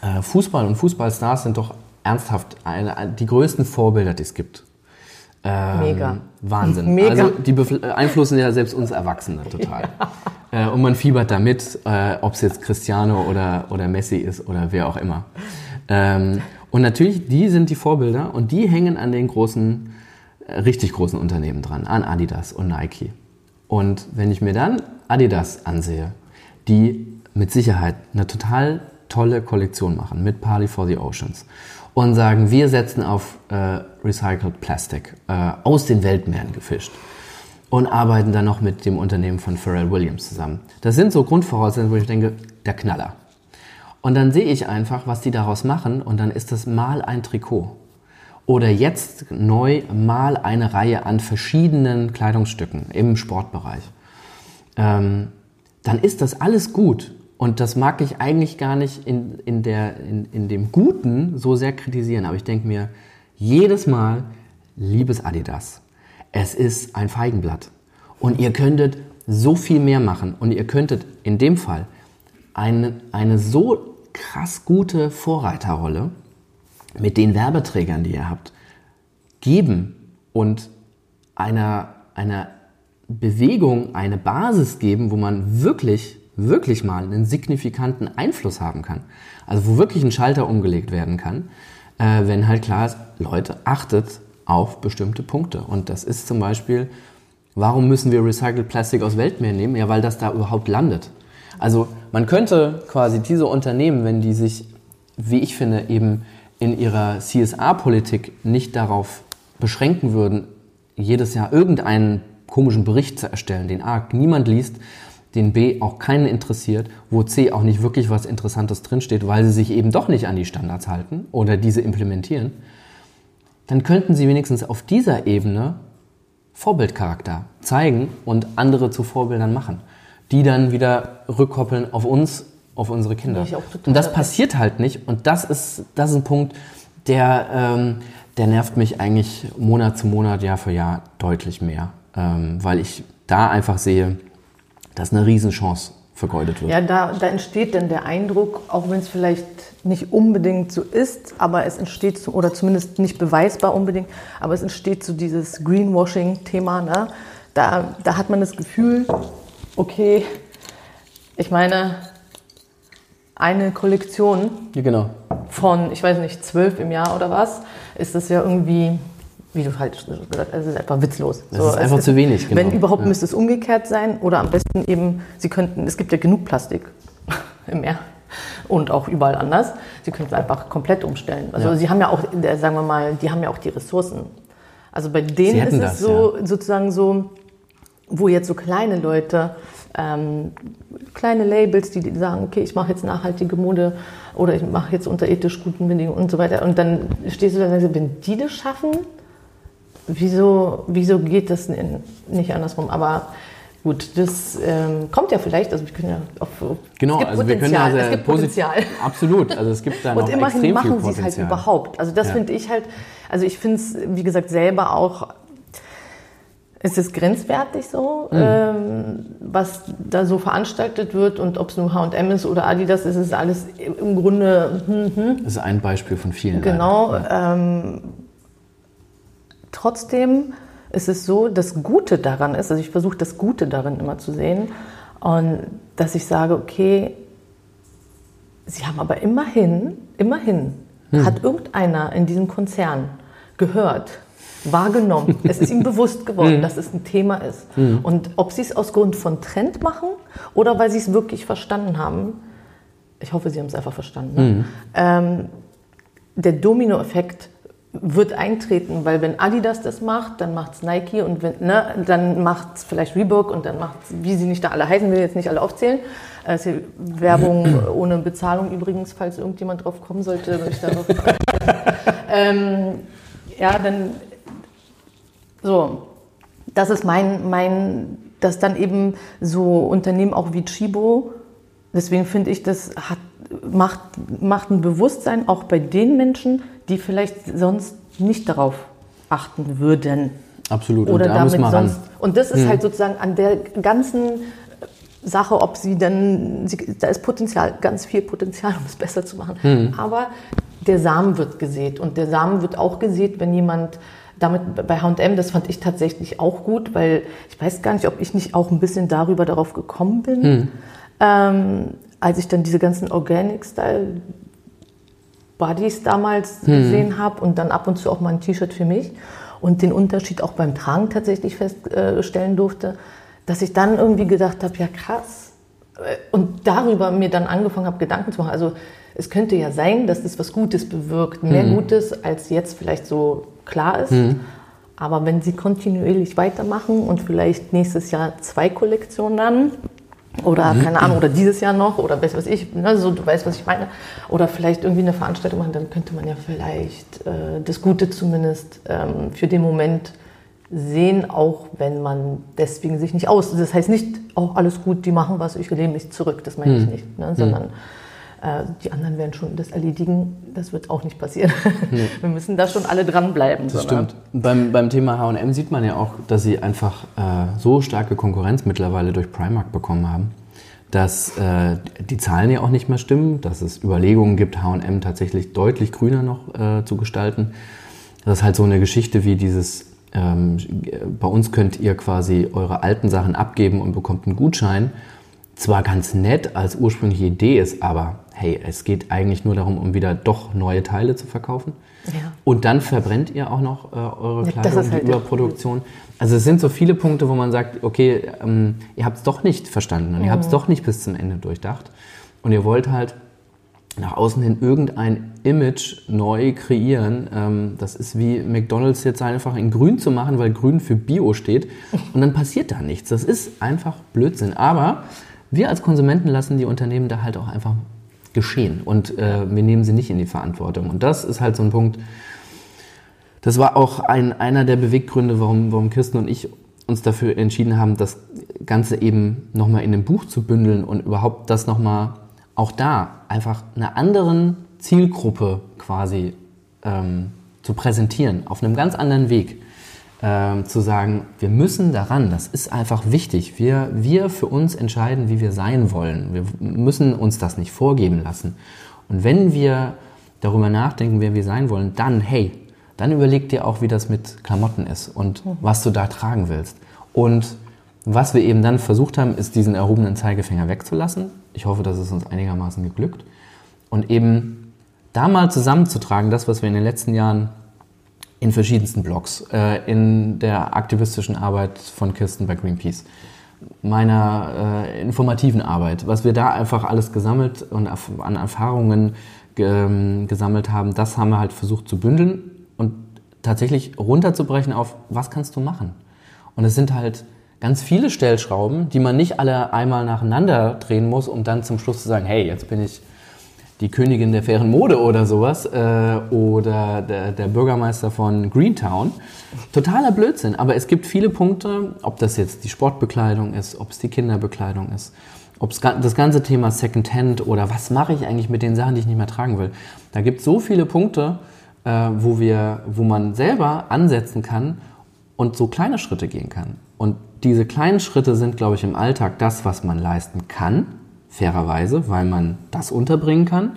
äh, Fußball und Fußballstars sind doch ernsthaft eine, die größten Vorbilder, die es gibt.
Ähm, Mega.
Wahnsinn. Mega. Also die beeinflussen ja selbst uns Erwachsene total. ja. äh, und man fiebert damit, äh, ob es jetzt Cristiano oder, oder Messi ist oder wer auch immer. Ähm, und natürlich, die sind die Vorbilder und die hängen an den großen, äh, richtig großen Unternehmen dran, an Adidas und Nike. Und wenn ich mir dann Adidas ansehe, die mit Sicherheit eine total tolle Kollektion machen mit Party for the Oceans und sagen, wir setzen auf äh, Recycled Plastic, äh, aus den Weltmeeren gefischt und arbeiten dann noch mit dem Unternehmen von Pharrell Williams zusammen. Das sind so Grundvoraussetzungen, wo ich denke, der Knaller. Und dann sehe ich einfach, was die daraus machen und dann ist das mal ein Trikot. Oder jetzt neu mal eine Reihe an verschiedenen Kleidungsstücken im Sportbereich. Ähm, dann ist das alles gut. Und das mag ich eigentlich gar nicht in, in, der, in, in dem Guten so sehr kritisieren. Aber ich denke mir jedes Mal, liebes Adidas, es ist ein Feigenblatt. Und ihr könntet so viel mehr machen. Und ihr könntet in dem Fall eine, eine so krass gute Vorreiterrolle mit den Werbeträgern, die ihr habt, geben und einer, einer Bewegung eine Basis geben, wo man wirklich wirklich mal einen signifikanten Einfluss haben kann. Also wo wirklich ein Schalter umgelegt werden kann, äh, wenn halt klar ist, Leute, achtet auf bestimmte Punkte. Und das ist zum Beispiel, warum müssen wir Recycled Plastik aus Weltmeer nehmen? Ja, weil das da überhaupt landet. Also man könnte quasi diese Unternehmen, wenn die sich, wie ich finde, eben in ihrer CSA-Politik nicht darauf beschränken würden, jedes Jahr irgendeinen komischen Bericht zu erstellen, den A, niemand liest den B auch keinen interessiert, wo C auch nicht wirklich was Interessantes drinsteht, weil sie sich eben doch nicht an die Standards halten oder diese implementieren, dann könnten sie wenigstens auf dieser Ebene Vorbildcharakter zeigen und andere zu Vorbildern machen, die dann wieder rückkoppeln auf uns, auf unsere Kinder. Und das passiert halt nicht und das ist, das ist ein Punkt, der, ähm, der nervt mich eigentlich Monat zu Monat, Jahr für Jahr deutlich mehr, ähm, weil ich da einfach sehe, das ist eine Riesenchance vergeudet wird.
Ja, da, da entsteht dann der Eindruck, auch wenn es vielleicht nicht unbedingt so ist, aber es entsteht, so, oder zumindest nicht beweisbar unbedingt, aber es entsteht so dieses Greenwashing-Thema. Ne? Da, da hat man das Gefühl, okay, ich meine, eine Kollektion
ja, genau.
von, ich weiß nicht, zwölf im Jahr oder was, ist das ja irgendwie wie du halt gesagt hast, es ist einfach witzlos.
Das so, ist einfach zu wenig,
genau. Wenn überhaupt, ja. müsste es umgekehrt sein oder am besten eben, sie könnten, es gibt ja genug Plastik im Meer und auch überall anders. Sie könnten einfach komplett umstellen. Also ja. sie haben ja auch, sagen wir mal, die haben ja auch die Ressourcen. Also bei denen ist das, es so, ja. sozusagen so, wo jetzt so kleine Leute, ähm, kleine Labels, die, die sagen, okay, ich mache jetzt nachhaltige Mode oder ich mache jetzt unter ethisch guten Bedingungen und so weiter. Und dann stehst du da und sagst, wenn die das schaffen, wieso, wieso geht das nicht andersrum? Aber gut, das ähm, kommt ja vielleicht. Also wir können ja auf,
genau, also wir können ja
sehr es gibt Potenzial.
Absolut, also es gibt da noch
Und immerhin machen sie es halt überhaupt. Also das ja. finde ich halt, also ich finde es, wie gesagt, selber auch ist es grenzwertig so, mhm. ähm, was da so veranstaltet wird und ob es nun H&M ist oder Adidas ist, ist alles im Grunde.
Hm, hm. Das ist ein Beispiel von vielen.
Genau. Ähm, Trotzdem ist es so, das Gute daran ist, also ich versuche das Gute darin immer zu sehen und dass ich sage, okay, Sie haben aber immerhin, immerhin, hm. hat irgendeiner in diesem Konzern gehört, wahrgenommen, es ist ihm bewusst geworden, hm. dass es ein Thema ist. Hm. Und ob sie es aus Grund von Trend machen oder weil sie es wirklich verstanden haben, ich hoffe, sie haben es einfach verstanden, ne? Hm. ähm, der Dominoeffekt wird eintreten, weil wenn Adidas das macht, dann macht es Nike und wenn, ne, dann macht es vielleicht Reebok und dann macht es, wie sie nicht da alle heißen, will jetzt nicht alle aufzählen. Also Werbung ohne Bezahlung übrigens, falls irgendjemand drauf kommen sollte, würde ich darauf ähm, Ja, dann so, das ist mein, mein, dass dann eben so Unternehmen auch wie Chibo, deswegen finde ich, das hat, macht, macht ein Bewusstsein auch bei den Menschen, die vielleicht sonst nicht darauf achten würden.
Absolut.
Oder und da damit sonst. Und das ist hm. halt sozusagen an der ganzen Sache, ob sie dann, da ist Potenzial, ganz viel Potenzial, um es besser zu machen. Hm. Aber der Samen wird gesät und der Samen wird auch gesät, wenn jemand damit bei H&M, das fand ich tatsächlich auch gut, weil ich weiß gar nicht, ob ich nicht auch ein bisschen darüber darauf gekommen bin, hm. ähm, als ich dann diese ganzen Organic Style Buddies damals hm. gesehen habe und dann ab und zu auch mal ein T-Shirt für mich und den Unterschied auch beim Tragen tatsächlich feststellen durfte, dass ich dann irgendwie gedacht habe, ja krass. Und darüber mir dann angefangen habe, Gedanken zu machen. Also es könnte ja sein, dass das was Gutes bewirkt, mehr hm. Gutes, als jetzt vielleicht so klar ist. Hm. Aber wenn sie kontinuierlich weitermachen und vielleicht nächstes Jahr zwei Kollektionen dann, oder mhm. keine Ahnung, oder dieses Jahr noch, oder weiß was ich, ne, so, du weißt, was ich meine. Oder vielleicht irgendwie eine Veranstaltung machen, dann könnte man ja vielleicht äh, das Gute zumindest ähm, für den Moment sehen, auch wenn man deswegen sich nicht aus. Das heißt nicht, auch oh, alles gut, die machen was, ich lehne mich zurück, das meine ich mhm. nicht, ne, sondern äh, die anderen werden schon das erledigen. Das wird auch nicht passieren. Nee. Wir müssen da schon alle dranbleiben.
Das stimmt. Beim, beim Thema H&M sieht man ja auch, dass sie einfach äh, so starke Konkurrenz mittlerweile durch Primark bekommen haben, dass äh, die Zahlen ja auch nicht mehr stimmen, dass es Überlegungen gibt, H&M tatsächlich deutlich grüner noch äh, zu gestalten. Das ist halt so eine Geschichte wie dieses ähm, bei uns könnt ihr quasi eure alten Sachen abgeben und bekommt einen Gutschein. Zwar ganz nett als ursprüngliche Idee ist, aber hey, es geht eigentlich nur darum, um wieder doch neue Teile zu verkaufen. Ja. Und dann verbrennt ihr auch noch äh, eure Kleidung, halt die Überproduktion. Also es sind so viele Punkte, wo man sagt, okay, ähm, ihr habt es doch nicht verstanden und mhm. ihr habt es doch nicht bis zum Ende durchdacht. Und ihr wollt halt nach außen hin irgendein Image neu kreieren. Ähm, das ist wie McDonald's jetzt einfach in grün zu machen, weil grün für Bio steht. Und dann passiert da nichts. Das ist einfach Blödsinn. Aber wir als Konsumenten lassen die Unternehmen da halt auch einfach geschehen und äh, wir nehmen sie nicht in die Verantwortung. Und das ist halt so ein Punkt, das war auch ein, einer der Beweggründe, warum, warum Kirsten und ich uns dafür entschieden haben, das Ganze eben nochmal in einem Buch zu bündeln und überhaupt das nochmal auch da einfach einer anderen Zielgruppe quasi ähm, zu präsentieren, auf einem ganz anderen Weg ähm, zu sagen, wir müssen daran, das ist einfach wichtig. Wir, wir für uns entscheiden, wie wir sein wollen. Wir müssen uns das nicht vorgeben lassen. Und wenn wir darüber nachdenken, wer wir sein wollen, dann, hey, dann überleg dir auch, wie das mit Klamotten ist und mhm. was du da tragen willst. Und was wir eben dann versucht haben, ist diesen erhobenen Zeigefinger wegzulassen. Ich hoffe, dass es uns einigermaßen geglückt. Und eben da mal zusammenzutragen, das, was wir in den letzten Jahren in verschiedensten Blogs, äh, in der aktivistischen Arbeit von Kirsten bei Greenpeace, meiner äh, informativen Arbeit, was wir da einfach alles gesammelt und an Erfahrungen ge gesammelt haben, das haben wir halt versucht zu bündeln und tatsächlich runterzubrechen auf, was kannst du machen? Und es sind halt ganz viele Stellschrauben, die man nicht alle einmal nacheinander drehen muss, um dann zum Schluss zu sagen, hey, jetzt bin ich die Königin der fairen Mode oder sowas äh, oder der, der, Bürgermeister von Greentown. Totaler Blödsinn, aber es gibt viele Punkte, ob das jetzt die Sportbekleidung ist, ob es die Kinderbekleidung ist, ob es das ganze Thema Secondhand oder was mache ich eigentlich mit den Sachen, die ich nicht mehr tragen will. Da gibt es so viele Punkte, äh, wo, wir, wo man selber ansetzen kann und so kleine Schritte gehen kann. Und diese kleinen Schritte sind, glaube ich, im Alltag das, was man leisten kann fairerweise, weil man das unterbringen kann.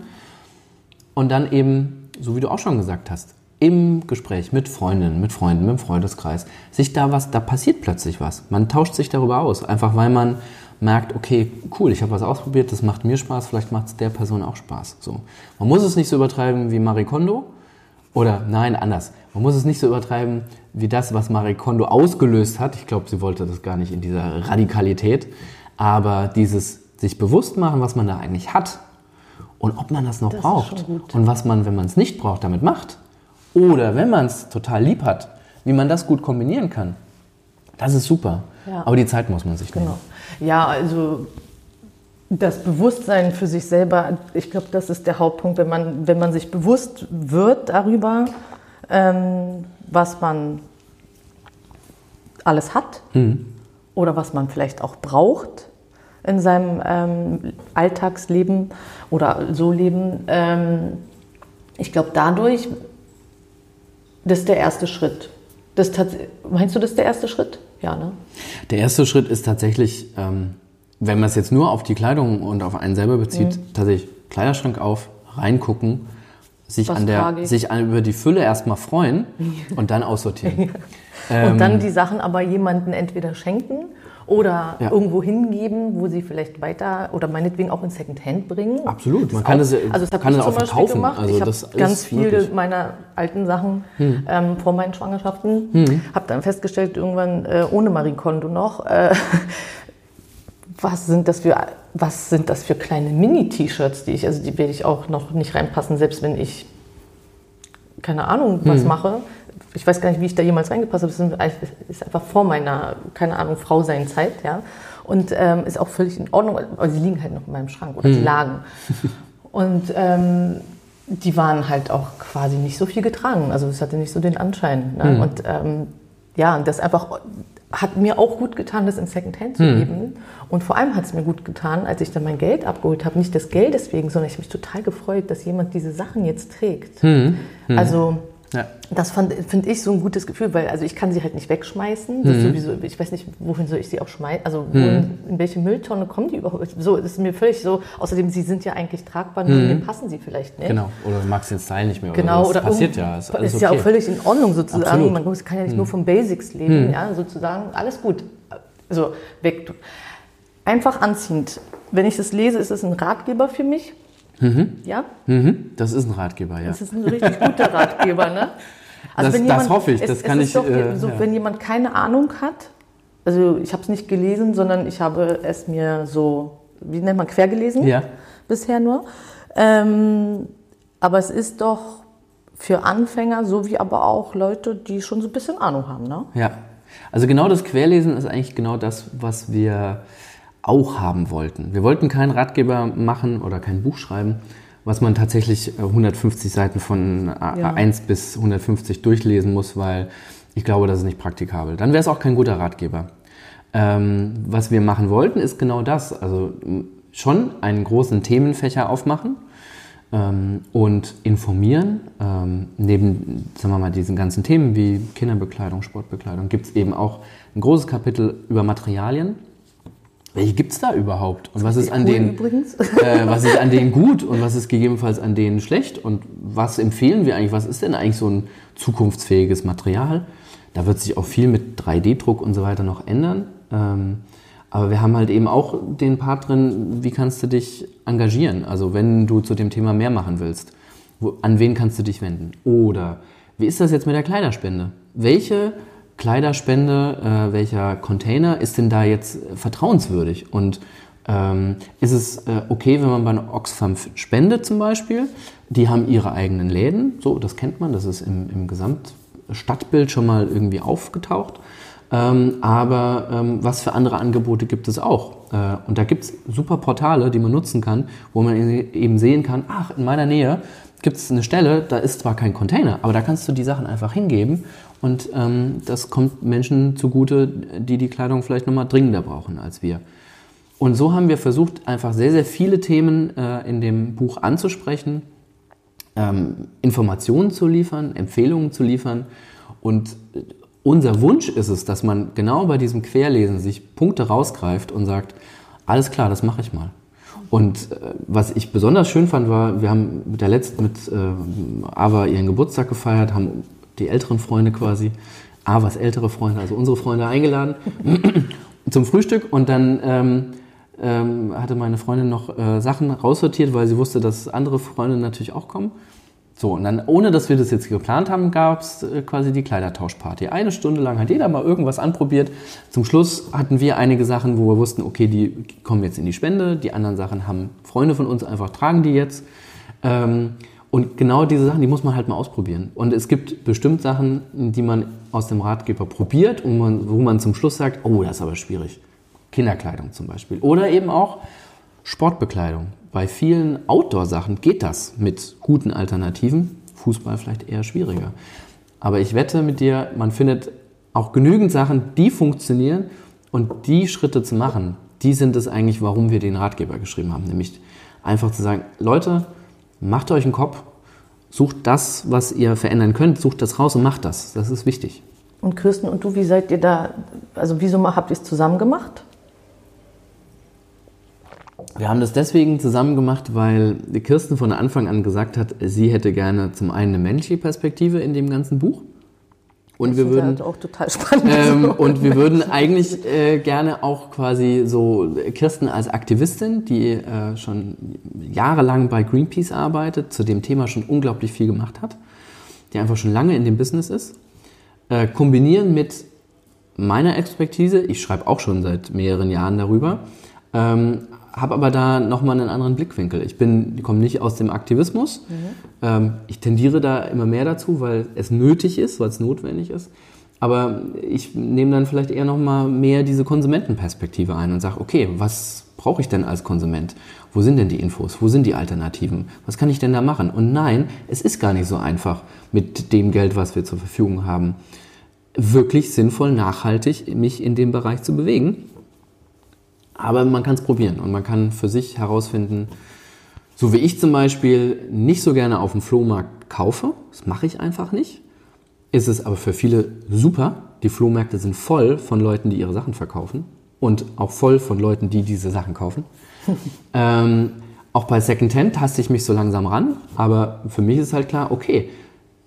Und dann eben, so wie du auch schon gesagt hast, im Gespräch mit Freundinnen, mit Freunden, mit dem Freundeskreis, sich da was, da passiert plötzlich was. Man tauscht sich darüber aus, einfach weil man merkt, okay, cool, ich habe was ausprobiert, das macht mir Spaß, vielleicht macht es der Person auch Spaß. So. Man muss es nicht so übertreiben wie Marie Kondo. Oder nein, anders. Man muss es nicht so übertreiben wie das, was Marie Kondo ausgelöst hat. Ich glaube, sie wollte das gar nicht in dieser Radikalität. Aber dieses sich bewusst machen, was man da eigentlich hat und ob man das noch das braucht und was man, wenn man es nicht braucht, damit macht. Oder wenn man es total lieb hat, wie man das gut kombinieren kann. Das ist super. Ja. Aber die Zeit muss man sich nehmen.
Genau. Ja, also das Bewusstsein für sich selber, ich glaube, das ist der Hauptpunkt, wenn man, wenn man sich bewusst wird darüber, ähm, was man alles hat mhm. oder was man vielleicht auch braucht in seinem ähm, Alltagsleben oder so leben. Ähm, ich glaube, dadurch, das ist der erste Schritt. Das meinst du, das ist der erste Schritt? Ja, ne?
Der erste Schritt ist tatsächlich, ähm, wenn man es jetzt nur auf die Kleidung und auf einen selber bezieht, mhm. tatsächlich Kleiderschrank auf, reingucken, sich, an der, sich an, über die Fülle erstmal freuen und dann aussortieren.
Und dann ähm, die Sachen aber jemandem entweder schenken oder ja. irgendwo hingeben, wo sie vielleicht weiter oder meinetwegen auch in Secondhand bringen.
Absolut, man kann, auch, es,
also das kann es auch verkaufen. Gemacht. Also ich habe ganz viele meiner alten Sachen hm. ähm, vor meinen Schwangerschaften, hm. habe dann festgestellt, irgendwann äh, ohne Marie Kondo noch, äh, was sind das für was sind das für kleine Mini-T-Shirts, die ich, also die werde ich auch noch nicht reinpassen, selbst wenn ich keine Ahnung was hm. mache ich weiß gar nicht, wie ich da jemals reingepasst habe. Das ist einfach vor meiner, keine Ahnung, Frau sein Zeit, ja. Und ähm, ist auch völlig in Ordnung, aber sie liegen halt noch in meinem Schrank oder mhm. sie lagen. Und ähm, die waren halt auch quasi nicht so viel getragen. Also es hatte nicht so den Anschein. Ne? Mhm. Und ähm, ja, das einfach hat mir auch gut getan, das in Secondhand zu mhm. geben. Und vor allem hat es mir gut getan, als ich dann mein Geld abgeholt habe. Nicht das Geld deswegen, sondern ich habe mich total gefreut, dass jemand diese Sachen jetzt trägt. Mhm. Mhm. Also ja. Das finde ich so ein gutes Gefühl, weil also ich kann sie halt nicht wegschmeißen. Mhm. Sowieso, ich weiß nicht, wohin soll ich sie auch schmeißen. Also mhm. in, welche Mülltonne kommen die überhaupt? So ist mir völlig so. Außerdem, sie sind ja eigentlich tragbar, nur mhm. passen sie vielleicht nicht.
Genau. Oder du magst den Style nicht mehr.
Genau.
Oder,
oder passiert ja. Ist, ist okay. ja auch völlig in Ordnung sozusagen. Absolut. Man kann ja nicht nur mhm. von Basics leben. Mhm. Ja, sozusagen alles gut. Also weg. Einfach anziehend. Wenn ich das lese, ist es ein Ratgeber für mich.
Mhm. Ja? Mhm. Das ist ein Ratgeber, ja.
Das ist ein richtig guter Ratgeber, ne?
Also das, jemand, das hoffe ich, das es, kann es ich.
Doch, äh, so, ja. Wenn jemand keine Ahnung hat, also ich habe es nicht gelesen, sondern ich habe es mir so, wie nennt man, quer gelesen ja. bisher nur. Ähm, aber es ist doch für Anfänger sowie aber auch Leute, die schon so ein bisschen Ahnung haben, ne?
Ja. Also genau das Querlesen ist eigentlich genau das, was wir auch haben wollten. Wir wollten keinen Ratgeber machen oder kein Buch schreiben, was man tatsächlich 150 äh, Seiten von ja. 1 bis 150 durchlesen muss, weil ich glaube, das ist nicht praktikabel. Dann wäre es auch kein guter Ratgeber. Ähm, was wir machen wollten, ist genau das. Also schon einen großen Themenfächer aufmachen ähm, und informieren. Ähm, neben, sagen wir mal, diesen ganzen Themen wie Kinderbekleidung, Sportbekleidung, gibt es eben auch ein großes Kapitel über Materialien welche gibt es da überhaupt? Und was ist, an denen, äh, was ist an denen gut und was ist gegebenenfalls an denen schlecht? Und was empfehlen wir eigentlich? Was ist denn eigentlich so ein zukunftsfähiges Material? Da wird sich auch viel mit 3D-Druck und so weiter noch ändern. Ähm, aber wir haben halt eben auch den Part drin, wie kannst du dich engagieren? Also wenn du zu dem Thema mehr machen willst, wo, an wen kannst du dich wenden? Oder wie ist das jetzt mit der Kleiderspende? Welche Kleiderspende, äh, welcher Container ist denn da jetzt vertrauenswürdig? Und ähm, ist es äh, okay, wenn man bei Oxfam spendet zum Beispiel? Die haben ihre eigenen Läden, so, das kennt man, das ist im, im Gesamtstadtbild schon mal irgendwie aufgetaucht. Ähm, aber ähm, was für andere Angebote gibt es auch? Äh, und da gibt es super Portale, die man nutzen kann, wo man eben sehen kann, ach, in meiner Nähe gibt es eine Stelle, da ist zwar kein Container, aber da kannst du die Sachen einfach hingeben und ähm, das kommt Menschen zugute, die die Kleidung vielleicht nochmal dringender brauchen als wir. Und so haben wir versucht, einfach sehr, sehr viele Themen äh, in dem Buch anzusprechen, ähm, Informationen zu liefern, Empfehlungen zu liefern. Und unser Wunsch ist es, dass man genau bei diesem Querlesen sich Punkte rausgreift und sagt, alles klar, das mache ich mal. Und äh, was ich besonders schön fand, war, wir haben mit der letzten, mit äh, Ava ihren Geburtstag gefeiert, haben die älteren Freunde quasi, Avas ältere Freunde, also unsere Freunde eingeladen zum Frühstück und dann ähm, ähm, hatte meine Freundin noch äh, Sachen raussortiert, weil sie wusste, dass andere Freunde natürlich auch kommen. So, und dann, ohne dass wir das jetzt geplant haben, gab es äh, quasi die Kleidertauschparty. Eine Stunde lang hat jeder mal irgendwas anprobiert. Zum Schluss hatten wir einige Sachen, wo wir wussten, okay, die kommen jetzt in die Spende. Die anderen Sachen haben Freunde von uns einfach, tragen die jetzt. Ähm, und genau diese Sachen, die muss man halt mal ausprobieren. Und es gibt bestimmt Sachen, die man aus dem Ratgeber probiert und man, wo man zum Schluss sagt, oh, das ist aber schwierig. Kinderkleidung zum Beispiel. Oder eben auch Sportbekleidung. Bei vielen Outdoor-Sachen geht das mit guten Alternativen. Fußball vielleicht eher schwieriger. Aber ich wette mit dir, man findet auch genügend Sachen, die funktionieren und die Schritte zu machen, die sind es eigentlich, warum wir den Ratgeber geschrieben haben. Nämlich einfach zu sagen, Leute, macht euch einen Kopf, sucht das, was ihr verändern könnt, sucht das raus und macht das. Das ist wichtig.
Und Kirsten und du, wie seid ihr da, also wieso habt ihr es zusammen gemacht?
Wir haben das deswegen zusammen gemacht, weil Kirsten von Anfang an gesagt hat, sie hätte gerne zum einen eine menschliche Perspektive in dem ganzen Buch. Und das wir würden halt
auch total spannend.
Ähm, und wir würden eigentlich äh, gerne auch quasi so Kirsten als Aktivistin, die äh, schon jahrelang bei Greenpeace arbeitet, zu dem Thema schon unglaublich viel gemacht hat, die einfach schon lange in dem Business ist, äh, kombinieren mit meiner Expertise. Ich schreibe auch schon seit mehreren Jahren darüber. Ähm, habe aber da nochmal einen anderen Blickwinkel. Ich bin, komme nicht aus dem Aktivismus. Mhm. Ähm, ich tendiere da immer mehr dazu, weil es nötig ist, weil es notwendig ist. Aber ich nehme dann vielleicht eher nochmal mehr diese Konsumentenperspektive ein und sage, okay, was brauche ich denn als Konsument? Wo sind denn die Infos? Wo sind die Alternativen? Was kann ich denn da machen? Und nein, es ist gar nicht so einfach mit dem Geld, was wir zur Verfügung haben, wirklich sinnvoll, nachhaltig mich in dem Bereich zu bewegen. Aber man kann es probieren und man kann für sich herausfinden, so wie ich zum Beispiel nicht so gerne auf dem Flohmarkt kaufe, das mache ich einfach nicht, ist es aber für viele super. Die Flohmärkte sind voll von Leuten, die ihre Sachen verkaufen und auch voll von Leuten, die diese Sachen kaufen. ähm, auch bei Secondhand taste ich mich so langsam ran, aber für mich ist halt klar, okay,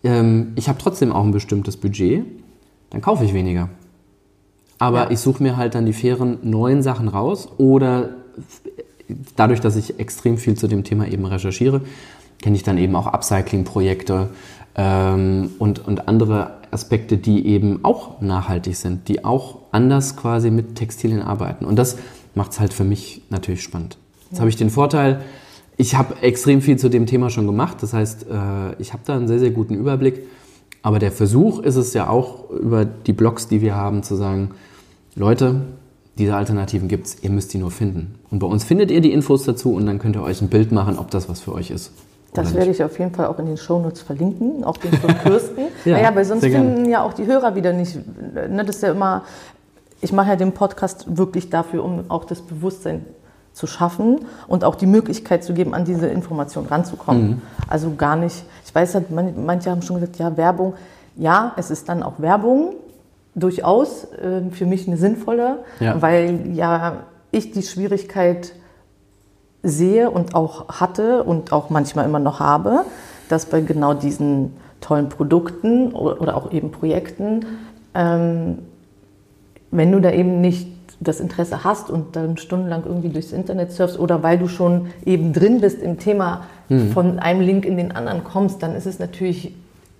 ähm, ich habe trotzdem auch ein bestimmtes Budget, dann kaufe ich weniger. Aber ja. ich suche mir halt dann die fairen neuen Sachen raus oder dadurch, dass ich extrem viel zu dem Thema eben recherchiere, kenne ich dann eben auch Upcycling-Projekte ähm, und, und andere Aspekte, die eben auch nachhaltig sind, die auch anders quasi mit Textilien arbeiten. Und das macht es halt für mich natürlich spannend. Jetzt ja. habe ich den Vorteil, ich habe extrem viel zu dem Thema schon gemacht. Das heißt, äh, ich habe da einen sehr, sehr guten Überblick. Aber der Versuch ist es ja auch, über die Blogs, die wir haben, zu sagen, Leute, diese Alternativen gibt es, ihr müsst die nur finden. Und bei uns findet ihr die Infos dazu und dann könnt ihr euch ein Bild machen, ob das was für euch ist.
Das werde ich auf jeden Fall auch in den Shownotes verlinken, auch den von Kirsten. ja, naja, weil sonst finden ja auch die Hörer wieder nicht. Ne, das ist ja immer, ich mache ja den Podcast wirklich dafür, um auch das Bewusstsein zu schaffen und auch die Möglichkeit zu geben, an diese Information ranzukommen. Mhm. Also gar nicht, ich weiß halt, manche haben schon gesagt, ja, Werbung, ja, es ist dann auch Werbung, durchaus äh, für mich eine sinnvolle, ja. weil ja ich die Schwierigkeit sehe und auch hatte und auch manchmal immer noch habe, dass bei genau diesen tollen Produkten oder auch eben Projekten, ähm, wenn du da eben nicht das Interesse hast und dann stundenlang irgendwie durchs Internet surfst oder weil du schon eben drin bist im Thema, hm. von einem Link in den anderen kommst, dann ist es natürlich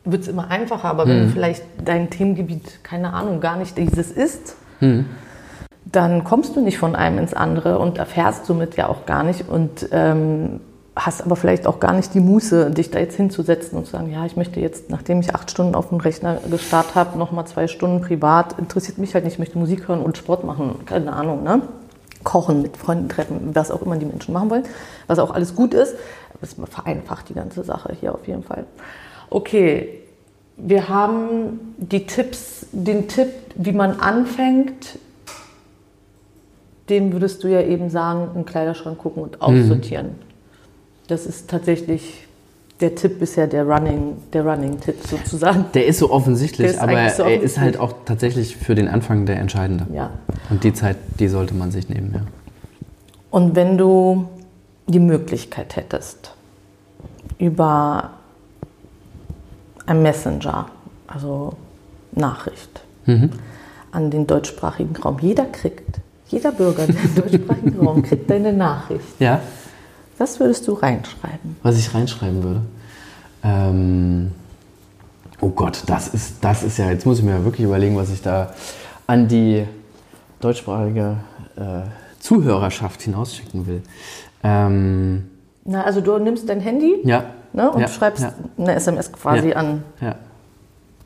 wird es immer einfacher. Aber hm. wenn vielleicht dein Themengebiet, keine Ahnung, gar nicht dieses ist, hm. dann kommst du nicht von einem ins andere und erfährst somit ja auch gar nicht und ähm, hast aber vielleicht auch gar nicht die Muße, dich da jetzt hinzusetzen und zu sagen, ja, ich möchte jetzt, nachdem ich acht Stunden auf dem Rechner gestartet habe, nochmal zwei Stunden privat, interessiert mich halt nicht, ich möchte Musik hören und Sport machen, keine Ahnung, ne? Kochen, mit Freunden treffen, was auch immer die Menschen machen wollen, was auch alles gut ist. Das vereinfacht die ganze Sache hier auf jeden Fall. Okay, wir haben die Tipps, den Tipp, wie man anfängt, den würdest du ja eben sagen, im Kleiderschrank gucken und aussortieren. Mhm. Das ist tatsächlich der Tipp bisher, der Running, der Running-Tipp sozusagen.
Der ist so offensichtlich, ist aber so er ist halt auch tatsächlich für den Anfang der entscheidende.
Ja.
Und die Zeit, die sollte man sich nehmen, ja.
Und wenn du die Möglichkeit hättest, über ein Messenger, also Nachricht, mhm. an den deutschsprachigen Raum. Jeder kriegt Jeder Bürger im deutschsprachigen Raum kriegt deine Nachricht.
Ja.
Was würdest du reinschreiben?
Was ich reinschreiben würde? Ähm, oh Gott, das ist, das ist ja, jetzt muss ich mir wirklich überlegen, was ich da an die deutschsprachige äh, Zuhörerschaft hinausschicken will. Ähm,
Na, also du nimmst dein Handy
ja.
Ne, und
ja,
schreibst
ja.
eine SMS quasi
Ja.
an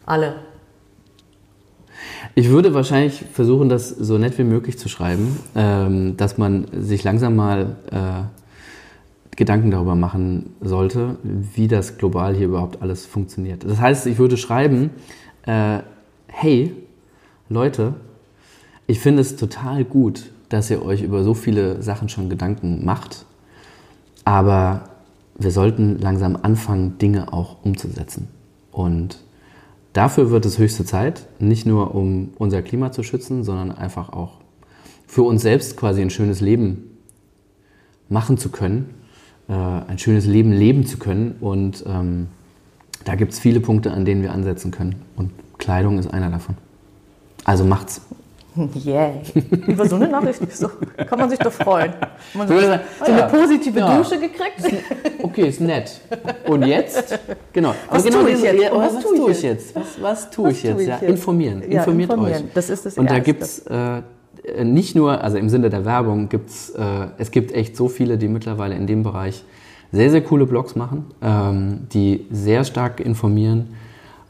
alle.
Ich würde wahrscheinlich versuchen, das so nett wie möglich zu schreiben, ähm, dass man sich langsam mal äh, Gedanken darüber machen sollte, wie das global hier überhaupt alles funktioniert. Das heißt, ich würde schreiben, äh, hey Leute, ich finde es total gut, dass ihr euch über so viele Sachen schon Gedanken macht, aber wir sollten langsam anfangen, Dinge auch umzusetzen. Und Dafür wird es höchste Zeit, nicht nur um unser Klima zu schützen, sondern einfach auch für uns selbst quasi ein schönes Leben machen zu können, äh, ein schönes Leben leben zu können. Und ähm, da gibt es viele Punkte, an denen wir ansetzen können. Und Kleidung ist einer davon. Also macht's.
Yay. Über so eine Nachricht so, kann man sich doch freuen. Man so,
So,
so
ah
eine
ja.
positive
Ja.
Dusche gekriegt.
Okay, ist nett. Und jetzt? Genau.
Was
genau
tue ich jetzt?
Ja,
Und
was,
was
tue ich jetzt? Was, was tue
Was
ich jetzt?
tue ich
ja,
jetzt?
informieren.
Ja,
Informiert
informieren.
euch.
Das ist das
Und da gibt es äh, nicht nur, also im Sinne der Werbung, gibt's, äh, es gibt echt so viele, die mittlerweile in dem Bereich sehr, sehr coole Blogs machen, ähm, die sehr stark informieren.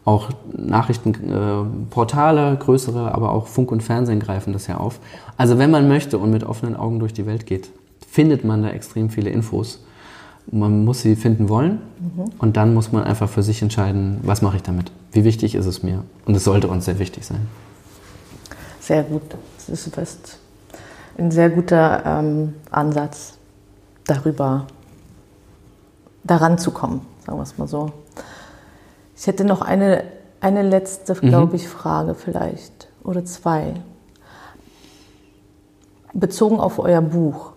Auch Nachrichtenportale, äh, größere, aber auch Funk und Fernsehen greifen das ja auf. Also wenn man möchte und mit offenen Augen durch die Welt geht, findet man da extrem viele Infos. Man muss sie finden wollen und dann muss man einfach für sich entscheiden, was mache ich damit? Wie wichtig ist es mir? Und es sollte uns sehr wichtig sein.
Sehr gut. Das ist fast ein sehr guter ähm, Ansatz, darüber daran zu kommen, sagen wir es mal so. Ich hätte noch eine, eine letzte, glaube ich, Frage vielleicht oder zwei. Bezogen auf euer Buch.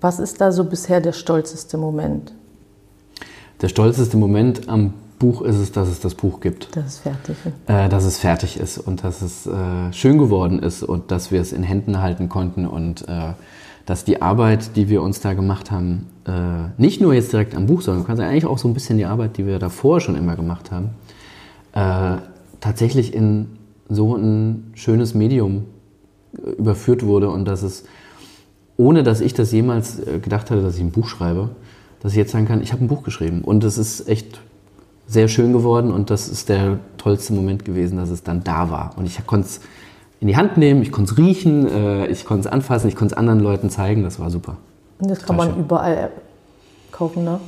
Was ist da so bisher der stolzeste Moment,
Der stolzeste Moment am Buch ist es, dass es das Buch gibt.
dass es fertig ist?
Äh, dass es fertig ist und dass es äh, schön geworden ist und dass wir es in Händen halten konnten und äh, dass die Arbeit, die wir uns da gemacht haben, äh, nicht nur jetzt direkt am Buch, sondern kannst eigentlich auch so ein bisschen die Arbeit, die wir davor schon immer gemacht haben, äh, tatsächlich in so ein schönes Medium äh, überführt wurde und dass es, ohne dass ich das jemals äh, gedacht hatte, dass ich ein Buch schreibe, dass ich jetzt sagen kann, ich habe ein Buch geschrieben und es ist echt sehr schön geworden und das ist der tollste Moment gewesen, dass es dann da war. Und ich konnte es in die Hand nehmen, ich konnte es riechen, äh, ich konnte es anfassen, ich konnte es anderen Leuten zeigen, das war super.
Und das kann man
schön.
überall kaufen, ne?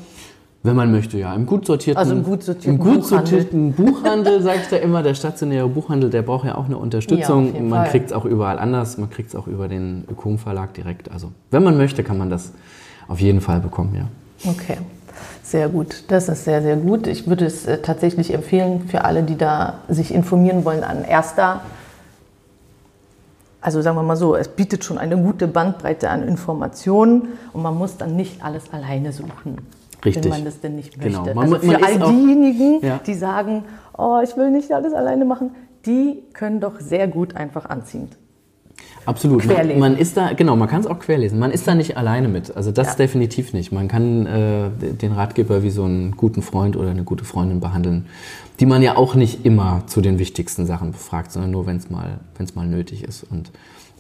Wenn man möchte, ja. Im gut sortierten,
Also im gut sortierten
im gut sortierten Buchhandel, sage ich da immer, der stationäre Buchhandel, der braucht ja auch eine Unterstützung.
Ja,
man kriegt es auch überall anders, man kriegt es auch über den Ökom Verlag direkt. Also wenn man möchte, kann man das auf jeden Fall bekommen, ja.
Okay, sehr gut. Das ist sehr, sehr gut. Ich würde es äh, tatsächlich empfehlen für alle, die da sich informieren wollen an erster. Also sagen wir mal so, es bietet schon eine gute Bandbreite an Informationen und man muss dann nicht alles alleine suchen.
Richtig.
Wenn man das denn nicht möchte.
Genau. Man
also für all
auch-
diejenigen,
Ja.
die sagen, oh, ich will nicht alles alleine machen, die können doch sehr gut einfach anziehen.
Absolut. Man, man ist da, genau, man kann es auch querlesen. Man ist da nicht alleine mit. Also das
Ja.
definitiv nicht. Man kann äh, den Ratgeber wie so einen guten Freund oder eine gute Freundin behandeln, die man ja auch nicht immer zu den wichtigsten Sachen befragt, sondern nur, wenn es mal, wenn's mal nötig ist. Und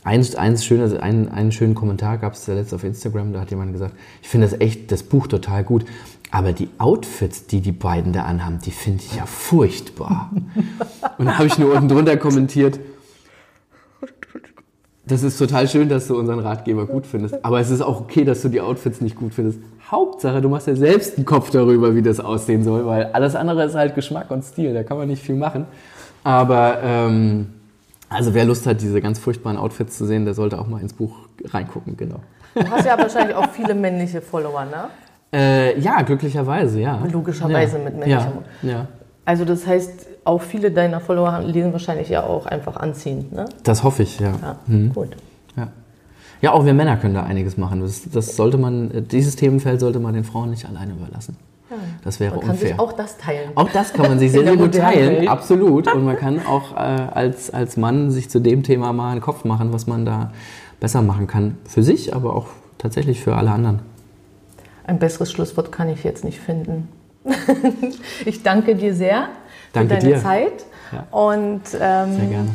eins, eins schönes, einen, einen schönen Kommentar gab es zuletzt auf Instagram, da hat jemand gesagt, ich finde das echt, das Buch total gut, aber die Outfits, die die beiden da anhaben, die finde ich ja furchtbar. Und da habe ich nur unten drunter kommentiert, das ist total schön, dass du unseren Ratgeber gut findest. Aber es ist auch okay, dass du die Outfits nicht gut findest. Hauptsache, du machst ja selbst einen Kopf darüber, wie das aussehen soll, weil alles andere ist halt Geschmack und Stil. Da kann man nicht viel machen. Aber ähm, also wer Lust hat, diese ganz furchtbaren Outfits zu sehen, der sollte auch mal ins Buch reingucken, genau.
Du hast ja wahrscheinlich auch viele männliche Follower, ne?
Äh, ja, glücklicherweise, ja.
Logischerweise
ja.
mit männlichem.
Ja, ja.
Also das heißt, auch viele deiner Follower lesen wahrscheinlich ja auch einfach anziehend, ne?
Das hoffe ich, ja.
Ja,
Mhm.
gut.
Ja. Ja, auch wir Männer können da einiges machen. Das, das sollte man, dieses Themenfeld sollte man den Frauen nicht alleine überlassen. Das wäre
man kann
unfair.
Sich auch das teilen.
Auch das kann man sich sehr, sehr gut teilen, Welt. absolut. Und man kann auch äh, als, als Mann sich zu dem Thema mal einen Kopf machen, was man da besser machen kann. Für sich, aber auch tatsächlich für alle anderen.
Ein besseres Schlusswort kann ich jetzt nicht finden. ich danke dir sehr
danke
für deine
dir.
Zeit. Ja. Und ähm,
sehr gerne.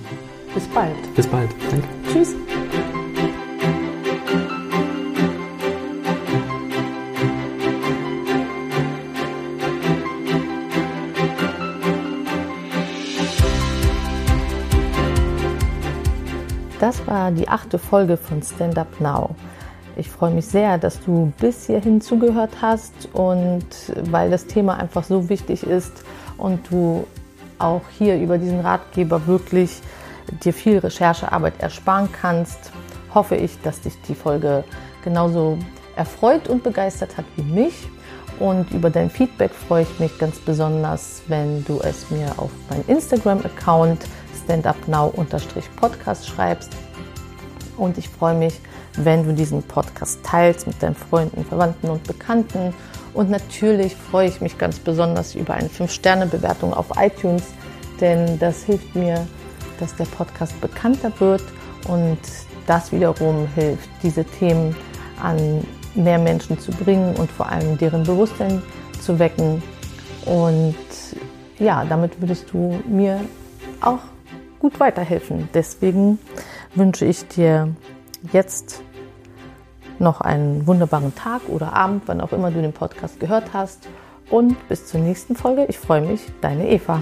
Bis bald.
Bis bald. Danke.
Tschüss. War die achte Folge von Stand Up Now. Ich freue mich sehr, dass du bis hierhin zugehört hast und weil das Thema einfach so wichtig ist und du auch hier über diesen Ratgeber wirklich dir viel Recherchearbeit ersparen kannst, hoffe ich, dass dich die Folge genauso erfreut und begeistert hat wie mich. Und über dein Feedback freue ich mich ganz besonders, wenn du es mir auf meinem Instagram-Account standupnow-podcast schreibst. Und ich freue mich, wenn du diesen Podcast teilst mit deinen Freunden, Verwandten und Bekannten. Und natürlich freue ich mich ganz besonders über eine 5-Sterne-Bewertung auf iTunes, denn das hilft mir, dass der Podcast bekannter wird und das wiederum hilft, diese Themen an mehr Menschen zu bringen und vor allem deren Bewusstsein zu wecken. Und ja, damit würdest du mir auch gut weiterhelfen. Deswegen wünsche ich dir jetzt noch einen wunderbaren Tag oder Abend, wann auch immer du den Podcast gehört hast. Und bis zur nächsten Folge. Ich freue mich, deine Eva.